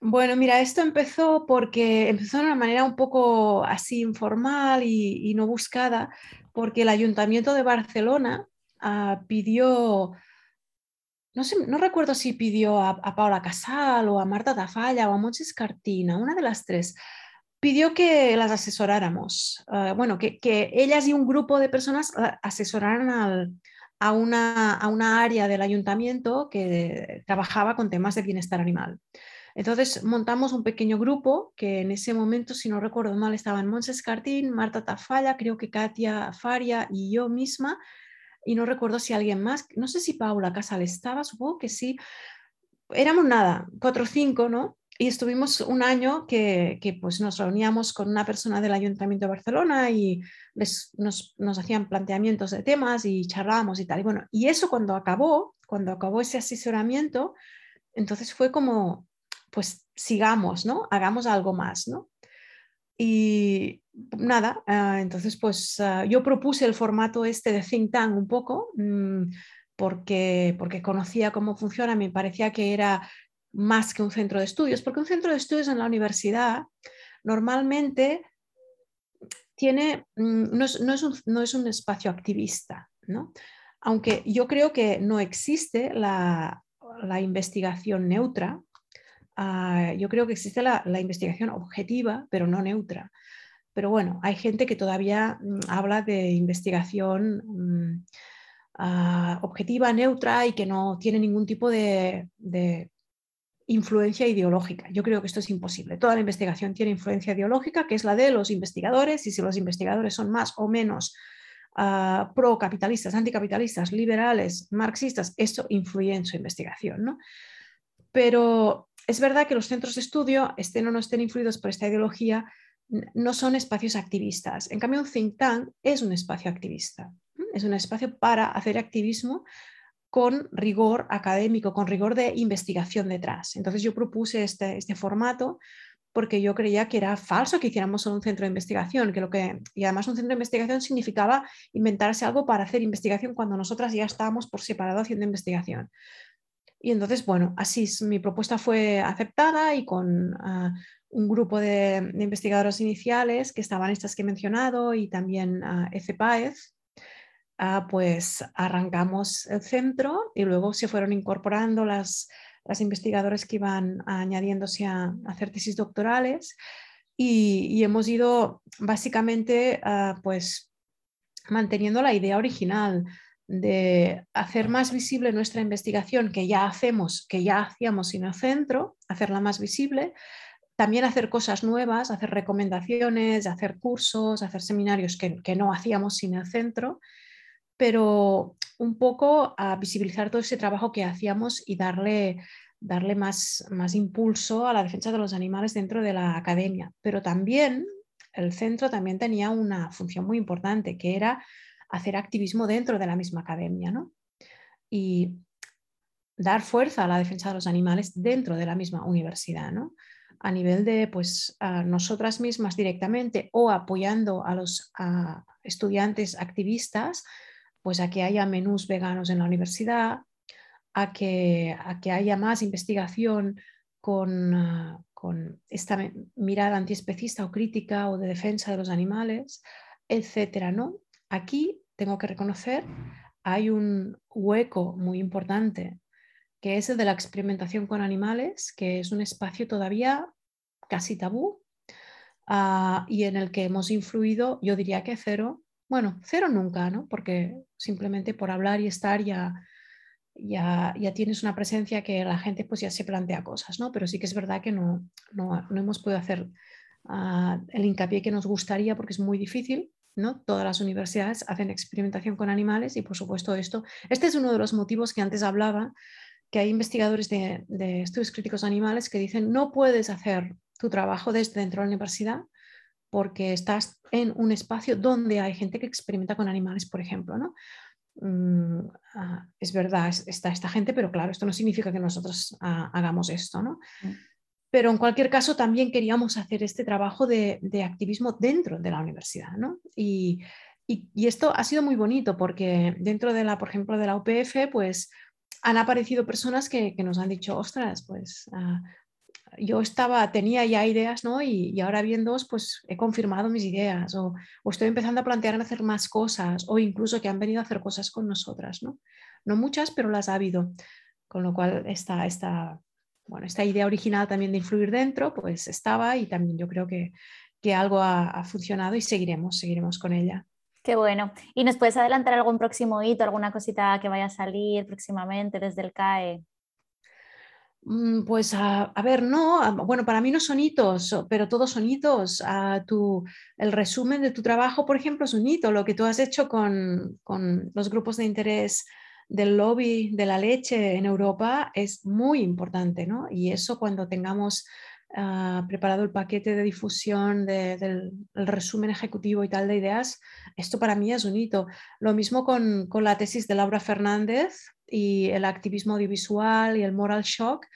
Bueno, mira, esto empezó porque empezó de una manera un poco así informal y, no buscada, porque el Ayuntamiento de Barcelona ah, pidió, no, recuerdo si pidió a, Paula Casal o a Marta Tafalla o a Monches Cartina, una de las tres, pidió que las asesoráramos, ah, bueno, que, ellas y un grupo de personas ah, asesoraran a, una, a, una, área del ayuntamiento que trabajaba con temas de bienestar animal. Entonces montamos un pequeño grupo que en ese momento, si no recuerdo mal, estaban Monses Cartín, Marta Tafalla, creo que Katia Faria y yo misma, y no recuerdo si alguien más, no sé si Paula Casal estaba, supongo que sí. Éramos nada, cuatro o cinco, ¿no? Y estuvimos un año que, pues nos reuníamos con una persona del Ayuntamiento de Barcelona y nos, hacían planteamientos de temas y charlábamos y tal. Y bueno, y eso cuando acabó, cuando acabó ese asesoramiento, entonces fue como, pues sigamos, ¿no? Hagamos algo más, ¿no? Y nada, ah, entonces pues ah, yo propuse el formato este de think tank un poco. Mm, porque, porque conocía cómo funciona, me parecía que era más que un centro de estudios, porque un centro de estudios en la universidad normalmente tiene, mm, no, es, un, espacio activista, ¿no? aunque yo creo que no existe la, investigación neutra, ah, yo creo que existe la, investigación objetiva, pero no neutra. Pero bueno, hay gente que todavía mm, habla de investigación mm, ah, objetiva, neutra y que no tiene ningún tipo de influencia ideológica. Yo creo que esto es imposible. Toda la investigación tiene influencia ideológica, que es la de los investigadores, y si los investigadores son más o menos uh, pro-capitalistas, anticapitalistas, liberales, marxistas, eso influye en su investigación. ¿no? Pero es verdad que los centros de estudio, estén o no estén influidos por esta ideología, no son espacios activistas. En cambio, un think tank es un espacio activista. Es un espacio para hacer activismo con rigor académico, con rigor de investigación detrás. Entonces yo propuse este, este formato porque yo creía que era falso que hiciéramos un centro de investigación, que lo que, y además un centro de investigación significaba inventarse algo para hacer investigación cuando nosotras ya estábamos por separado haciendo investigación. Y entonces, bueno, así mi propuesta fue aceptada y con ah, un grupo de, investigadores iniciales, que estaban estas que he mencionado, y también uh, Ah, pues arrancamos el centro y luego se fueron incorporando las, las investigadores que iban añadiéndose a, hacer tesis doctorales y, hemos ido básicamente ah, pues manteniendo la idea original de hacer más visible nuestra investigación que ya hacemos, que ya hacíamos sin el centro, hacerla más visible, también hacer cosas nuevas, hacer recomendaciones, hacer cursos, hacer seminarios que, que no hacíamos sin el centro pero un poco a visibilizar todo ese trabajo que hacíamos y darle darle más, más impulso a la defensa de los animales dentro de la academia. Pero también el centro también tenía una función muy importante, que era hacer activismo dentro de la misma academia, ¿no? Y dar fuerza a la defensa de los animales dentro de la misma universidad, ¿no? A nivel de, pues, a nosotras mismas directamente o apoyando a los estudiantes activistas, pues a que haya menús veganos en la universidad, a que, a que haya más investigación con, con esta mirada antiespecista o crítica o de defensa de los animales, etcétera, ¿no? Aquí tengo que reconocer hay un hueco muy importante que es el de la experimentación con animales, que es un espacio todavía casi tabú ah, y en el que hemos influido, yo diría que cero, bueno, cero nunca, ¿no? Porque simplemente por hablar y estar ya ya, tienes una presencia que la gente pues ya se plantea cosas, ¿no? Pero sí que es verdad que no, no, hemos podido hacer ah, el hincapié que nos gustaría porque es muy difícil, ¿no? Todas las universidades hacen experimentación con animales y por supuesto esto, este es uno de los motivos que antes hablaba, que hay investigadores de, de estudios críticos animales que dicen no puedes hacer tu trabajo desde dentro de la universidad porque estás en un espacio donde hay gente que experimenta con animales, por ejemplo, ¿no? Mm, ah, es verdad, está esta gente, pero claro, esto no significa que nosotros ah, hagamos esto, ¿no? Mm. Pero en cualquier caso, también queríamos hacer este trabajo de, activismo dentro de la universidad, ¿no? Y, esto ha sido muy bonito porque dentro de la, por ejemplo, de la UPF, pues han aparecido personas que, nos han dicho, ostras, pues ah, yo estaba, tenía ya ideas, ¿no? Y, ahora viendo, pues he confirmado mis ideas o, estoy empezando a plantear hacer más cosas o incluso que han venido a hacer cosas con nosotras, ¿no? No muchas, pero las ha habido. Con lo cual, esta, esta, bueno, esta idea original también de influir dentro, pues estaba y también yo creo que, que algo ha, ha funcionado y seguiremos, seguiremos con ella. Qué bueno. ¿Y nos puedes adelantar algún próximo hito, alguna cosita que vaya a salir próximamente desde el CAE? Mm, pues a, ver, no, bueno, para mí no son hitos, pero todos son hitos. A tu, el resumen de tu trabajo, por ejemplo, es un hito. Lo que tú has hecho con, los grupos de interés del lobby de la leche en Europa es muy importante, ¿no? Y eso cuando tengamos ah, preparado el paquete de difusión del resumen ejecutivo y tal de ideas, esto para mí es un hito. Lo mismo con, con la tesis de Laura Fernández, y el activismo audiovisual y el moral shock,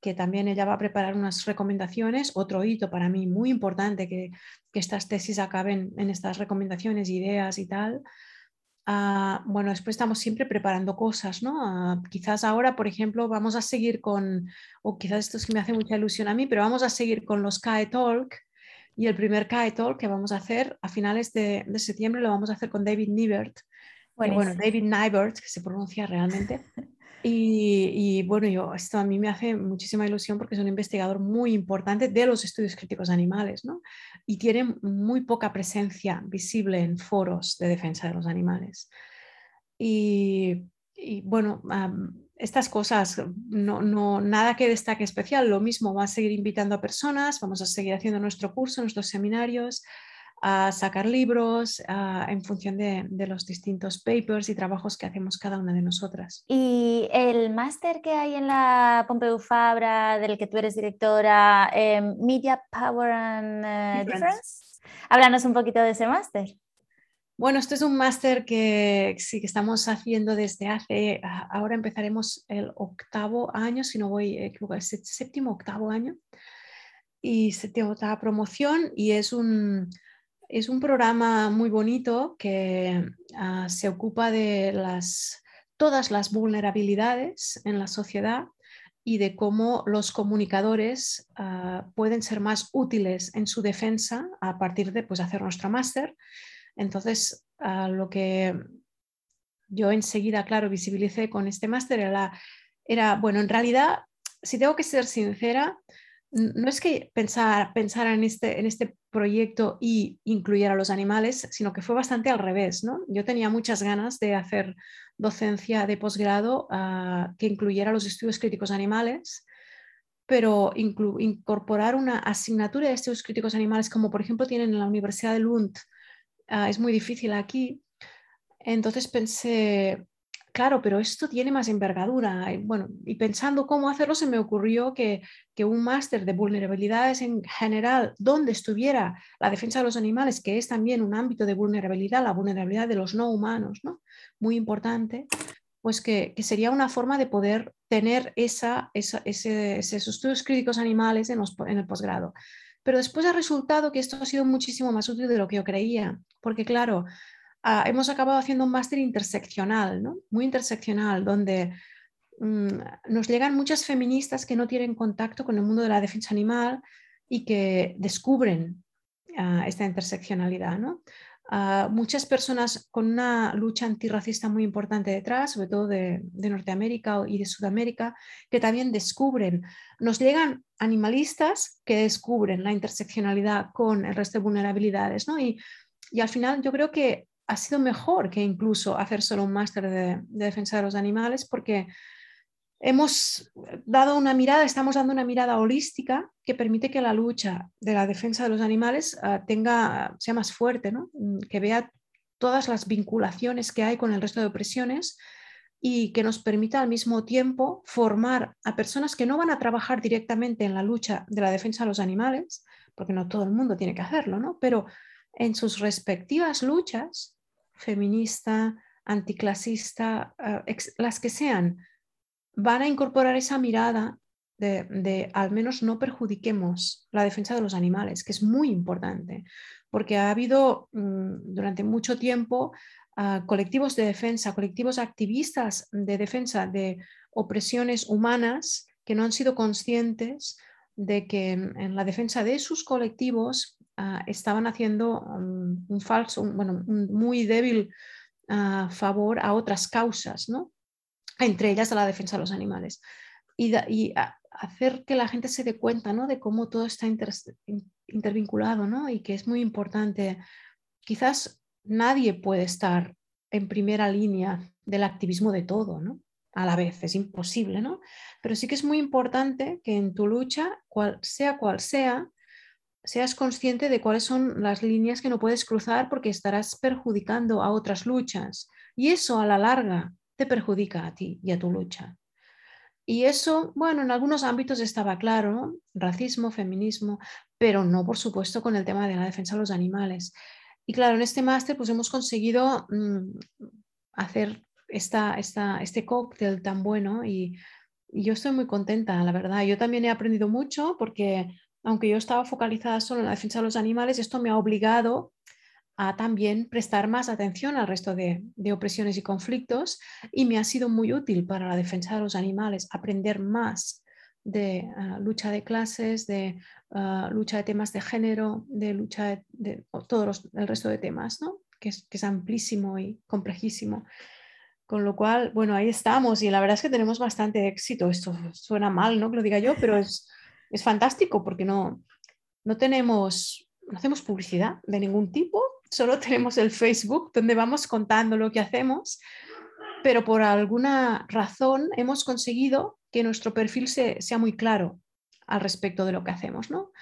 que también ella va a preparar unas recomendaciones. Otro hito para mí muy importante que, estas tesis acaben en estas recomendaciones, ideas y tal. Ah, bueno, después estamos siempre preparando cosas, ¿no? Ah, quizás ahora, por ejemplo, vamos a seguir con, o quizás esto es que me hace mucha ilusión a mí, pero vamos a seguir con los CAE Talk y el primer CAE Talk que vamos a hacer a finales de, de septiembre lo vamos a hacer con David Nibert, bueno, David Nybert, que se pronuncia realmente. Y, bueno, yo, esto a mí me hace muchísima ilusión porque es un investigador muy importante de los estudios críticos animales, ¿no? Y tiene muy poca presencia visible en foros de defensa de los animales. Y, bueno, estas cosas, no, no, nada que destaque especial, lo mismo, va a seguir invitando a personas, vamos a seguir haciendo nuestro curso, nuestros seminarios, a sacar libros en función de, los distintos papers y trabajos que hacemos cada una de nosotras. ¿Y el máster que hay en la Pompeu Fabra, del que tú eres directora, em, Media Power and eh, Difference? Háblanos un poquito de ese máster. Bueno, esto es un máster que sí que estamos haciendo desde hace, ahora empezaremos el octavo año, si no voy equivocado, séptimo, octavo año, y se tiene otra promoción y es un, es un programa muy bonito que ah, se ocupa de las, todas las vulnerabilidades en la sociedad y de cómo los comunicadores ah, pueden ser más útiles en su defensa a partir de pues, hacer nuestro máster. Entonces, ah, lo que yo enseguida, claro, visibilicé con este máster era, era, bueno, en realidad, si tengo que ser sincera, no es que pensar, pensar en, este, en este proyecto y incluyera a los animales, sino que fue bastante al revés. ¿no? Yo tenía muchas ganas de hacer docencia de posgrado ah, que incluyera los estudios críticos animales, pero incorporar una asignatura de estudios críticos animales, como por ejemplo tienen en la Universidad de Lund, ah, es muy difícil aquí. Entonces pensé, claro, pero esto tiene más envergadura. Y, bueno, y pensando cómo hacerlo, se me ocurrió que, que un máster de vulnerabilidades en general, donde estuviera la defensa de los animales, que es también un ámbito de vulnerabilidad, la vulnerabilidad de los no humanos, ¿no? muy importante, pues que, que sería una forma de poder tener esa, ese, esos estudios críticos animales en, en el posgrado. Pero después ha resultado que esto ha sido muchísimo más útil de lo que yo creía, porque claro, Ah, hemos acabado haciendo un máster interseccional, ¿no? muy interseccional, donde mm, nos llegan muchas feministas que no tienen contacto con el mundo de la defensa animal y que descubren ah, esta interseccionalidad. ¿no? Ah, muchas personas con una lucha antirracista muy importante detrás, sobre todo de, Norteamérica y de Sudamérica, que también descubren, nos llegan animalistas que descubren la interseccionalidad con el resto de vulnerabilidades. ¿no? Y, y al final yo creo que ha sido mejor que incluso hacer solo un máster de, defensa de los animales porque hemos dado una mirada, estamos dando una mirada holística que permite que la lucha de la defensa de los animales ah, tenga, sea más fuerte, mm, que vea todas las vinculaciones que hay con el resto de opresiones y que nos permita al mismo tiempo formar a personas que no van a trabajar directamente en la lucha de la defensa de los animales, porque no todo el mundo tiene que hacerlo, ¿no? pero en sus respectivas luchas feminista, anticlasista, eh, las que sean, van a incorporar esa mirada de, al menos no perjudiquemos la defensa de los animales, que es muy importante, porque ha habido mm, durante mucho tiempo ah, colectivos de defensa, colectivos activistas de defensa de opresiones humanas que no han sido conscientes de que en la defensa de sus colectivos Ah, estaban haciendo un falso, bueno, un muy débil ah, favor a otras causas, ¿no? entre ellas a la defensa de los animales. Y, hacer que la gente se dé cuenta ¿no? de cómo todo está intervinculado ¿no? y que es muy importante. Quizás nadie puede estar en primera línea del activismo de todo, ¿no? a la vez, es imposible, ¿no? Pero sí que es muy importante que en tu lucha, cual, sea cual sea, seas consciente de cuáles son las líneas que no puedes cruzar porque estarás perjudicando a otras luchas. Y eso a la larga te perjudica a ti y a tu lucha. Y eso, bueno, en algunos ámbitos estaba claro, racismo, feminismo, pero no, por supuesto, con el tema de la defensa de los animales. Y claro, en este máster pues hemos conseguido mm, hacer esta, esta, este cóctel tan bueno y, y yo estoy muy contenta, la verdad. Yo también he aprendido mucho porque aunque yo estaba focalizada solo en la defensa de los animales, esto me ha obligado a también prestar más atención al resto de, opresiones y conflictos y me ha sido muy útil para la defensa de los animales aprender más de ah, lucha de clases, de ah, lucha de temas de género, de lucha de, todos el resto de temas, ¿no? que, es, que es amplísimo y complejísimo. Con lo cual, bueno, ahí estamos y la verdad es que tenemos bastante éxito. Esto suena mal, ¿no? Que lo diga yo, pero es, es fantástico porque no, no tenemos, no hacemos publicidad de ningún tipo, solo tenemos el Facebook donde vamos contando lo que hacemos, pero por alguna razón hemos conseguido que nuestro perfil sea muy claro al respecto de lo que hacemos, ¿no?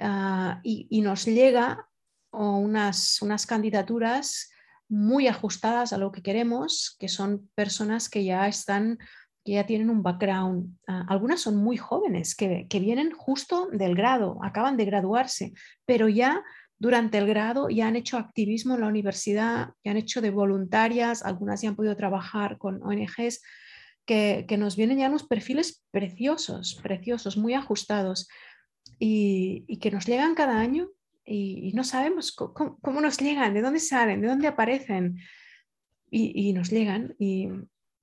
Ah, y, nos llega unas, unas candidaturas muy ajustadas a lo que queremos, que son personas que ya están que ya tienen un background. Ah, algunas son muy jóvenes, que, vienen justo del grado, acaban de graduarse, pero ya durante el grado ya han hecho activismo en la universidad, ya han hecho de voluntarias, algunas ya han podido trabajar con ONGs, que, nos vienen ya unos perfiles preciosos, preciosos, muy ajustados y, que nos llegan cada año y, no sabemos cómo, nos llegan, de dónde salen, de dónde aparecen y, y nos llegan y,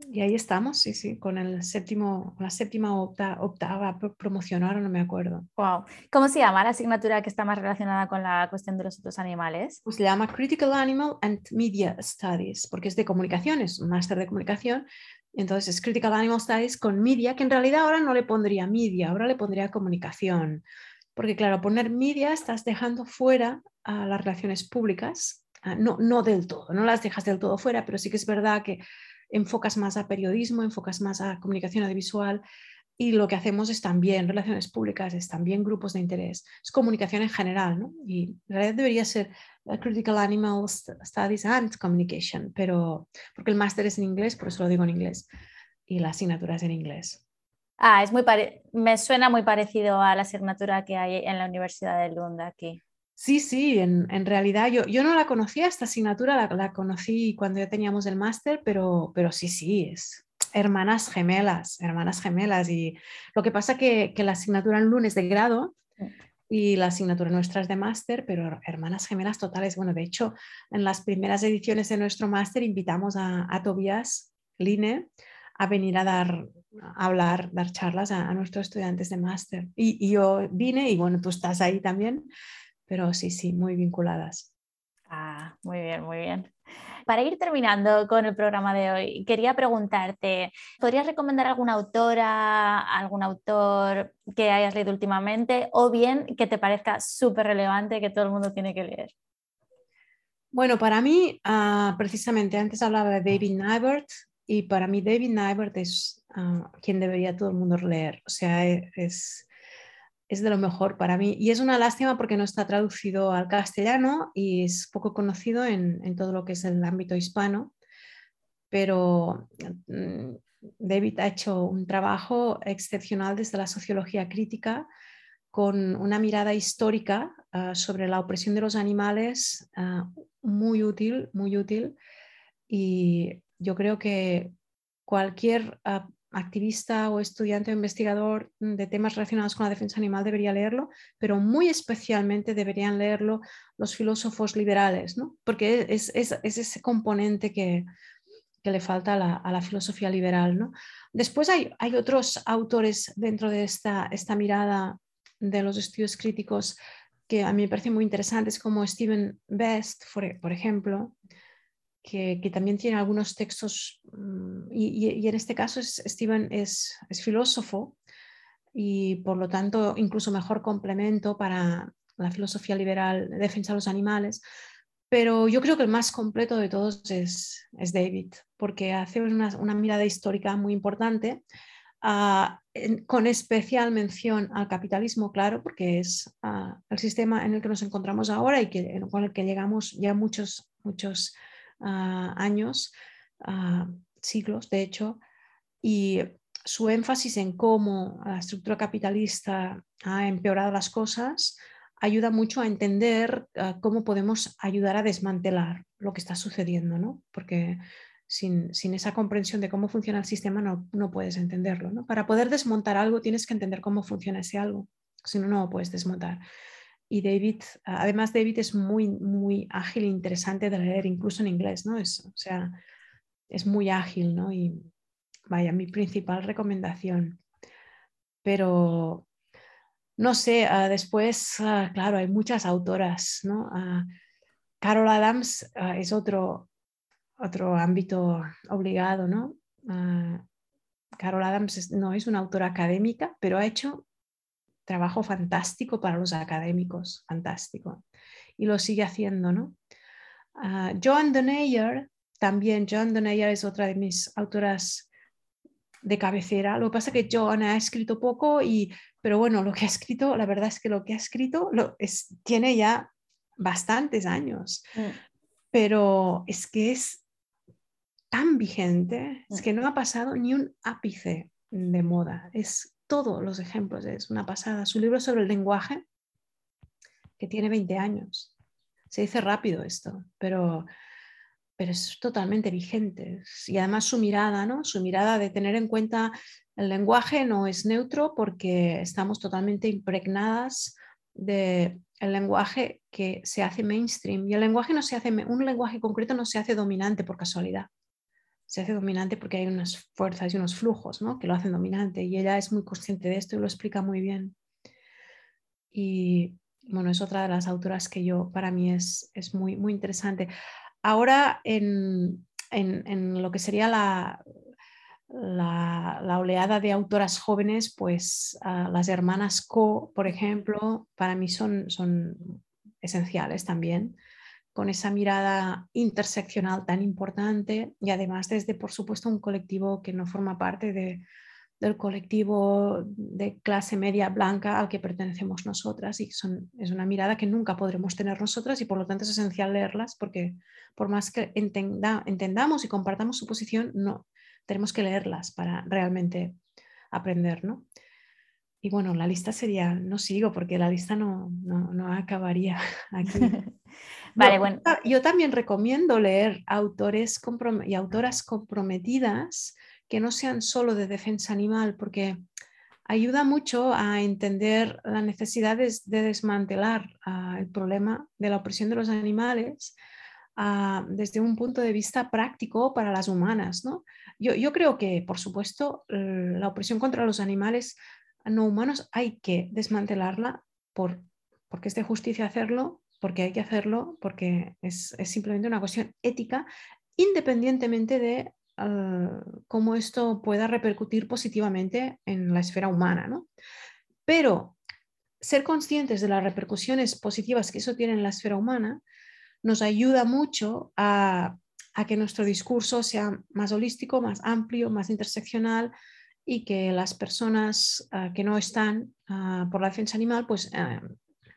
y ahí estamos, sí, sí, con el séptimo, la séptima o octava promocionar, no me acuerdo. Wow. ¿Cómo se llama la asignatura que está más relacionada con la cuestión de los otros animales? Pues se llama Critical Animal and Media Studies, porque es de comunicación, es un máster de comunicación. Entonces es Critical Animal Studies con media, que en realidad ahora no le pondría media, ahora le pondría comunicación. Porque claro, poner media estás dejando fuera a las relaciones públicas. Ah, no, no del todo, no las dejas del todo fuera, pero sí que es verdad que enfocas más a periodismo, enfocas más a comunicación audiovisual y lo que hacemos es también relaciones públicas, es también grupos de interés, es comunicación en general, ¿no? Y en realidad debería ser Critical Animal Studies and Communication, pero porque el máster es en inglés, por eso lo digo en inglés, y la asignatura es en inglés. Ah, es muy me suena muy parecido a la asignatura que hay en la Universidad de Lund aquí. Sí, sí, en, realidad yo, yo, no la conocía, esta asignatura la, la conocí cuando ya teníamos el máster, pero, pero sí, sí, es, hermanas gemelas, hermanas gemelas. Y lo que pasa que, que la asignatura en lunes de grado y la asignatura nuestra es de máster, pero hermanas gemelas totales. Bueno, de hecho, en las primeras ediciones de nuestro máster invitamos a, a Tobias Line a venir a dar, a hablar, dar charlas a, nuestros estudiantes de máster. Y, y, yo vine y bueno, tú estás ahí también, pero sí, sí, muy vinculadas. Ah, muy bien, muy bien. Para ir terminando con el programa de hoy, quería preguntarte, ¿podrías recomendar alguna autora, algún autor que hayas leído últimamente o bien que te parezca súper relevante que todo el mundo tiene que leer? Bueno, para mí, ah, precisamente antes hablaba de David Nybert y para mí David Nybert es ah, quien debería todo el mundo leer. O sea, e, es es de lo mejor para mí. Y es una lástima porque no está traducido al castellano y es poco conocido en, todo lo que es el ámbito hispano. Pero mm, David ha hecho un trabajo excepcional desde la sociología crítica con una mirada histórica ah, sobre la opresión de los animales ah, muy útil, muy útil. Y yo creo que cualquier uh, activista o estudiante o investigador de temas relacionados con la defensa animal debería leerlo, pero muy especialmente deberían leerlo los filósofos liberales, ¿no? porque es, ese componente que, le falta a la, filosofía liberal. ¿no? Después hay, hay, otros autores dentro de esta, esta mirada de los estudios críticos que a mí me parecen muy interesantes, como Stephen Best, por ejemplo, que, también tiene algunos textos, mm, y, en este caso es, Steven es, filósofo y por lo tanto incluso mejor complemento para la filosofía liberal de defensa de los animales. Pero yo creo que el más completo de todos es, es David, porque hace una, una, mirada histórica muy importante, ah, con especial mención al capitalismo, claro, porque es ah, el sistema en el que nos encontramos ahora y que, con el que llegamos ya muchos, muchos años, siglos de hecho, y su énfasis en cómo la estructura capitalista ha empeorado las cosas ayuda mucho a entender cómo podemos ayudar a desmantelar lo que está sucediendo, ¿no? Porque sin, esa comprensión de cómo funciona el sistema no, no puedes entenderlo. ¿no? Para poder desmontar algo tienes que entender cómo funciona ese algo, si no, no lo puedes desmontar y David, además David es muy, muy ágil e interesante de leer, incluso en inglés, ¿no? Es, o sea, es muy ágil, ¿no? Y vaya, mi principal recomendación. Pero, no sé, ah, después, ah, claro, hay muchas autoras, ¿no? Ah, Carol Adams es otro, otro ámbito obligado, ¿no? Carol Adams no es una autora académica, pero ha hecho trabajo fantástico para los académicos, fantástico. Y lo sigue haciendo, ¿no? Uh, Joan Donayer, también Joan Donayer es otra de mis autoras de cabecera. Lo que pasa es que Joan ha escrito poco, y, pero bueno, lo que ha escrito, la verdad es que lo que ha escrito lo, es, tiene ya bastantes años. Mm. Pero es que es tan vigente, es mm. que no ha pasado ni un ápice de moda. Es todos los ejemplos, es una pasada. Su libro sobre el lenguaje, que tiene 20 años. Se dice rápido esto, pero, pero es totalmente vigente. Y además su mirada, ¿no? Su mirada de tener en cuenta el lenguaje no es neutro porque estamos totalmente impregnadas del el lenguaje que se hace mainstream. Y el lenguaje no se hace, un lenguaje concreto no se hace dominante por casualidad se hace dominante porque hay unas fuerzas y unos flujos ¿no? que lo hacen dominante y ella es muy consciente de esto y lo explica muy bien. Y bueno, es otra de las autoras que yo, para mí es, es muy, muy interesante. Ahora, en, en, lo que sería la, la, la, oleada de autoras jóvenes, pues las hermanas Co, por ejemplo, para mí son, son esenciales también con esa mirada interseccional tan importante y además desde, por supuesto, un colectivo que no forma parte de, del colectivo de clase media blanca al que pertenecemos nosotras y son, es una mirada que nunca podremos tener nosotras y por lo tanto es esencial leerlas porque por más que entendamos y compartamos su posición, no, tenemos que leerlas para realmente aprender, ¿no? Y bueno, la lista sería, no sigo porque la lista no, no, acabaría aquí. vale, bueno. Yo también recomiendo leer autores y autoras comprometidas que no sean solo de defensa animal, porque ayuda mucho a entender las necesidades de desmantelar ah, el problema de la opresión de los animales ah, desde un punto de vista práctico para las humanas. ¿no? Yo, yo, creo que, por supuesto, la opresión contra los animales no humanos hay que desmantelarla por, porque es de justicia hacerlo, porque hay que hacerlo, porque es, es simplemente una cuestión ética, independientemente de cómo esto pueda repercutir positivamente en la esfera humana. ¿no? Pero ser conscientes de las repercusiones positivas que eso tiene en la esfera humana nos ayuda mucho a, que nuestro discurso sea más holístico, más amplio, más interseccional y que las personas ah, que no están ah, por la defensa animal pues ah,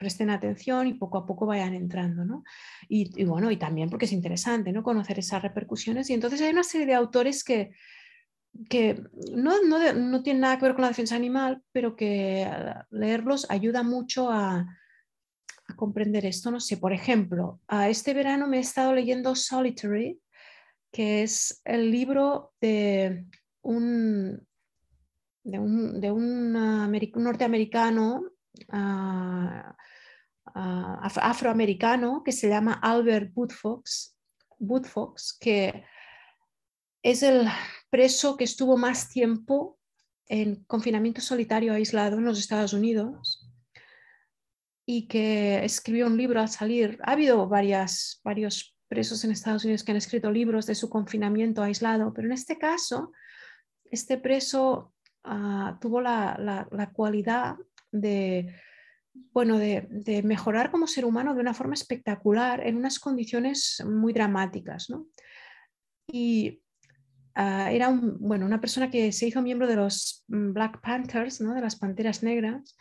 presten atención y poco a poco vayan entrando, ¿no? Y, bueno, y también porque es interesante, ¿no? Conocer esas repercusiones. Y entonces hay una serie de autores que, que no, no, no tienen nada que ver con la defensa animal, pero que leerlos ayuda mucho a, comprender esto. No sé, por ejemplo, a este verano me he estado leyendo Solitary, que es el libro de un, de un, de un, norteamericano uh, afroamericano que se llama Albert Woodfox, Woodfox, que es el preso que estuvo más tiempo en confinamiento solitario aislado en los Estados Unidos y que escribió un libro al salir. Ha habido varios presos en Estados Unidos que han escrito libros de su confinamiento aislado, pero en este caso, este preso uh, tuvo la cualidad de bueno, de, mejorar como ser humano de una forma espectacular en unas condiciones muy dramáticas. ¿no? Y ah, era bueno, una persona que se hizo miembro de los mm, Black Panthers, ¿no? de las Panteras Negras,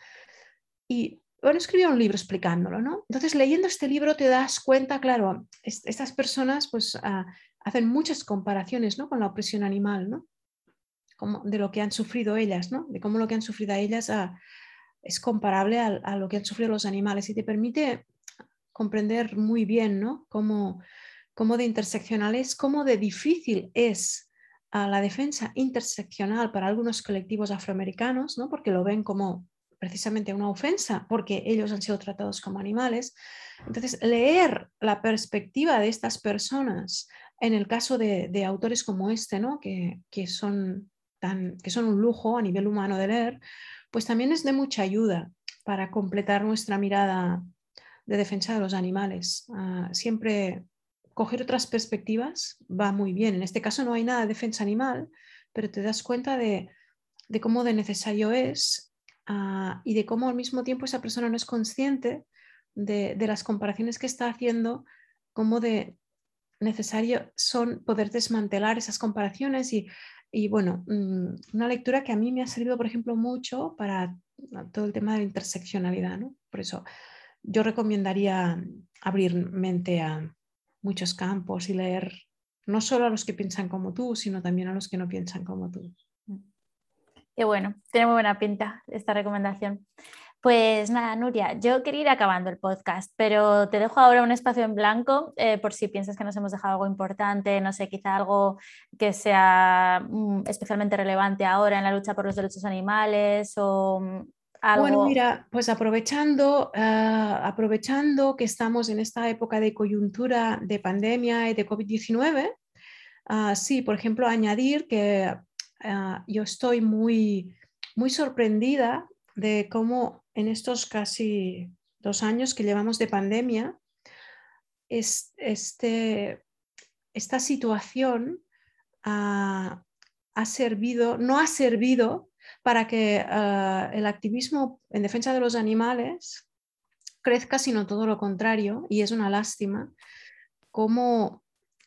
y bueno, escribió un libro explicándolo. ¿no? Entonces, leyendo este libro te das cuenta, claro, estas personas pues, ah, hacen muchas comparaciones ¿no? con la opresión animal, ¿no? Como de lo que han sufrido ellas, ¿no? de cómo lo que han sufrido ellas a es comparable a, lo que han sufrido los animales y te permite comprender muy bien ¿no? cómo, de interseccional es, cómo de difícil es a la defensa interseccional para algunos colectivos afroamericanos, ¿no? porque lo ven como precisamente una ofensa, porque ellos han sido tratados como animales. Entonces, leer la perspectiva de estas personas en el caso de, autores como este, ¿no? que, son tan, que son un lujo a nivel humano de leer, pues también es de mucha ayuda para completar nuestra mirada de defensa de los animales. Ah, siempre coger otras perspectivas va muy bien. En este caso no hay nada de defensa animal, pero te das cuenta de, cómo de necesario es ah, y de cómo al mismo tiempo esa persona no es consciente de, de las comparaciones que está haciendo, cómo de necesario son poder desmantelar esas comparaciones y y bueno, mm, una lectura que a mí me ha servido, por ejemplo, mucho para todo el tema de la interseccionalidad, ¿no? Por eso yo recomendaría abrir mente a muchos campos y leer no solo a los que piensan como tú, sino también a los que no piensan como tú. Qué bueno, tiene muy buena pinta esta recomendación. Pues nada, Nuria, yo quería ir acabando el podcast, pero te dejo ahora un espacio en blanco eh, por si piensas que nos hemos dejado algo importante, no sé, quizá algo que sea mm, especialmente relevante ahora en la lucha por los derechos animales o mm, algo. Bueno, mira, pues aprovechando, ah, aprovechando que estamos en esta época de coyuntura de pandemia y de COVID-19, ah, sí, por ejemplo, añadir que ah, yo estoy muy, muy sorprendida de cómo en estos casi dos años que llevamos de pandemia, este, esta situación servido, no ha servido para que ah, el activismo en defensa de los animales crezca, sino todo lo contrario, y es una lástima, como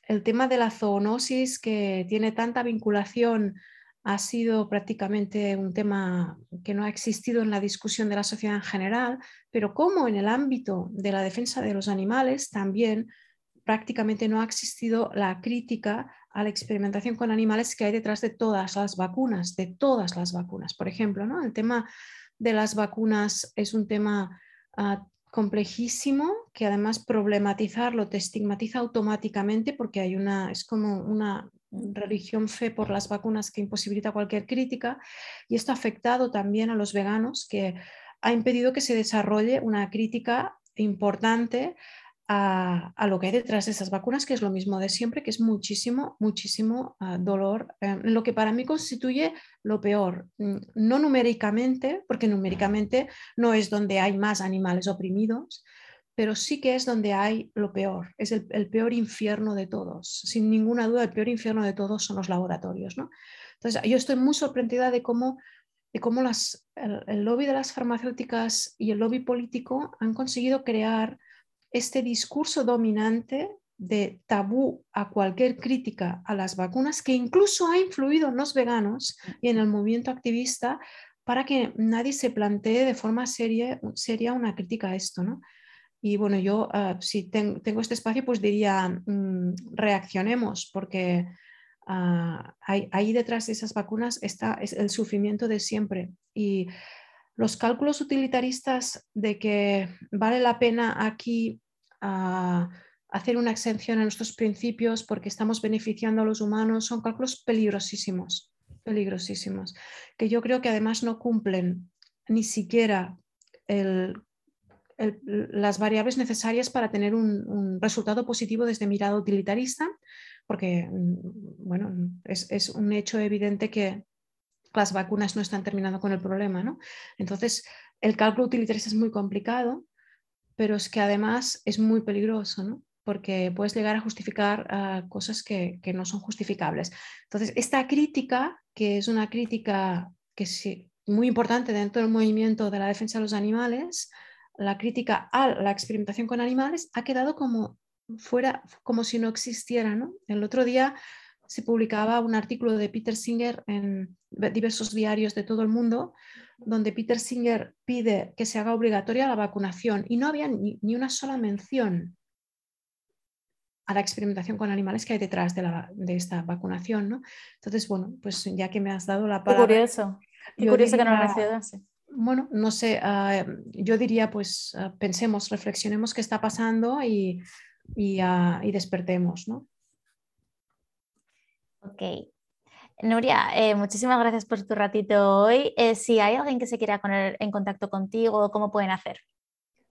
el tema de la zoonosis que tiene tanta vinculación ha sido prácticamente un tema que no ha existido en la discusión de la sociedad en general, pero como en el ámbito de la defensa de los animales también prácticamente no ha existido la crítica a la experimentación con animales que hay detrás de todas las vacunas, de todas las vacunas. Por ejemplo, ¿no? el tema de las vacunas es un tema ah, complejísimo que además problematizarlo te estigmatiza automáticamente porque hay una, es como una religión fe por las vacunas que imposibilita cualquier crítica y esto ha afectado también a los veganos que ha impedido que se desarrolle una crítica importante a, lo que hay detrás de esas vacunas, que es lo mismo de siempre, que es muchísimo, muchísimo ah, dolor, eh, lo que para mí constituye lo peor, mm, no numéricamente, porque numéricamente no es donde hay más animales oprimidos, pero sí que es donde hay lo peor, es el, peor infierno de todos. Sin ninguna duda, el peor infierno de todos son los laboratorios. ¿no? Entonces, yo estoy muy sorprendida de cómo, de cómo las, el lobby de las farmacéuticas y el lobby político han conseguido crear este discurso dominante de tabú a cualquier crítica a las vacunas que incluso ha influido en los veganos y en el movimiento activista para que nadie se plantee de forma seria, seria una crítica a esto. ¿no? Y bueno, yo ah, si tengo este espacio, pues diría, mm, reaccionemos, porque ah, ahí, detrás de esas vacunas está es el sufrimiento de siempre. Y los cálculos utilitaristas de que vale la pena aquí hacer una exención a nuestros principios porque estamos beneficiando a los humanos son cálculos peligrosísimos, peligrosísimos, que yo creo que además no cumplen ni siquiera las variables necesarias para tener un, resultado positivo desde mirada utilitarista, porque mm, bueno, es, es, un hecho evidente que las vacunas no están terminando con el problema. ¿no? Entonces, el cálculo utilitarista es muy complicado pero es que además es muy peligroso, ¿no? porque puedes llegar a justificar ah, cosas que, no son justificables. Entonces, esta crítica, que es una crítica que es muy importante dentro del movimiento de la defensa de los animales, la crítica a la experimentación con animales ha quedado como fuera, como si no existiera. ¿no? El otro día se publicaba un artículo de Peter Singer en diversos diarios de todo el mundo donde Peter Singer pide que se haga obligatoria la vacunación y no había ni, una sola mención a la experimentación con animales que hay detrás de, esta vacunación. ¿no? Entonces, bueno, pues ya que me has dado la palabra... Qué curioso, Qué curioso que no lo Bueno, no sé, ah, yo diría, pues ah, pensemos, reflexionemos qué está pasando y, y, ah, y despertemos, ¿no? Ok, Nuria, eh, muchísimas gracias por tu ratito hoy. Eh, si hay alguien que se quiera poner en contacto contigo, ¿cómo pueden hacer?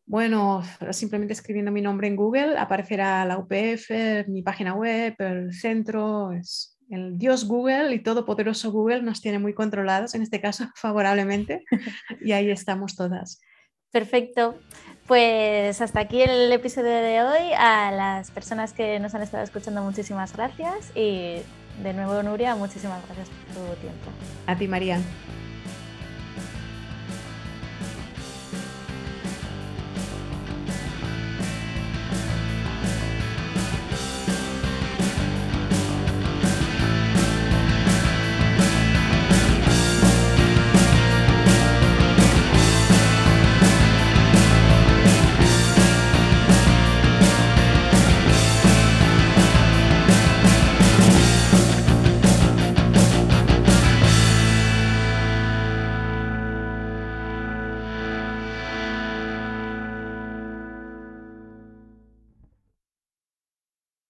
Bueno, simplemente escribiendo mi nombre en Google aparecerá la UPF, mi página web, el centro, es el Dios Google y todopoderoso Google nos tiene muy controlados, en este caso favorablemente, y ahí estamos todas. Perfecto. Pues hasta aquí el episodio de hoy. A las personas que nos han estado escuchando, muchísimas gracias y de nuevo, Nuria, muchísimas gracias por tu tiempo. A ti, María.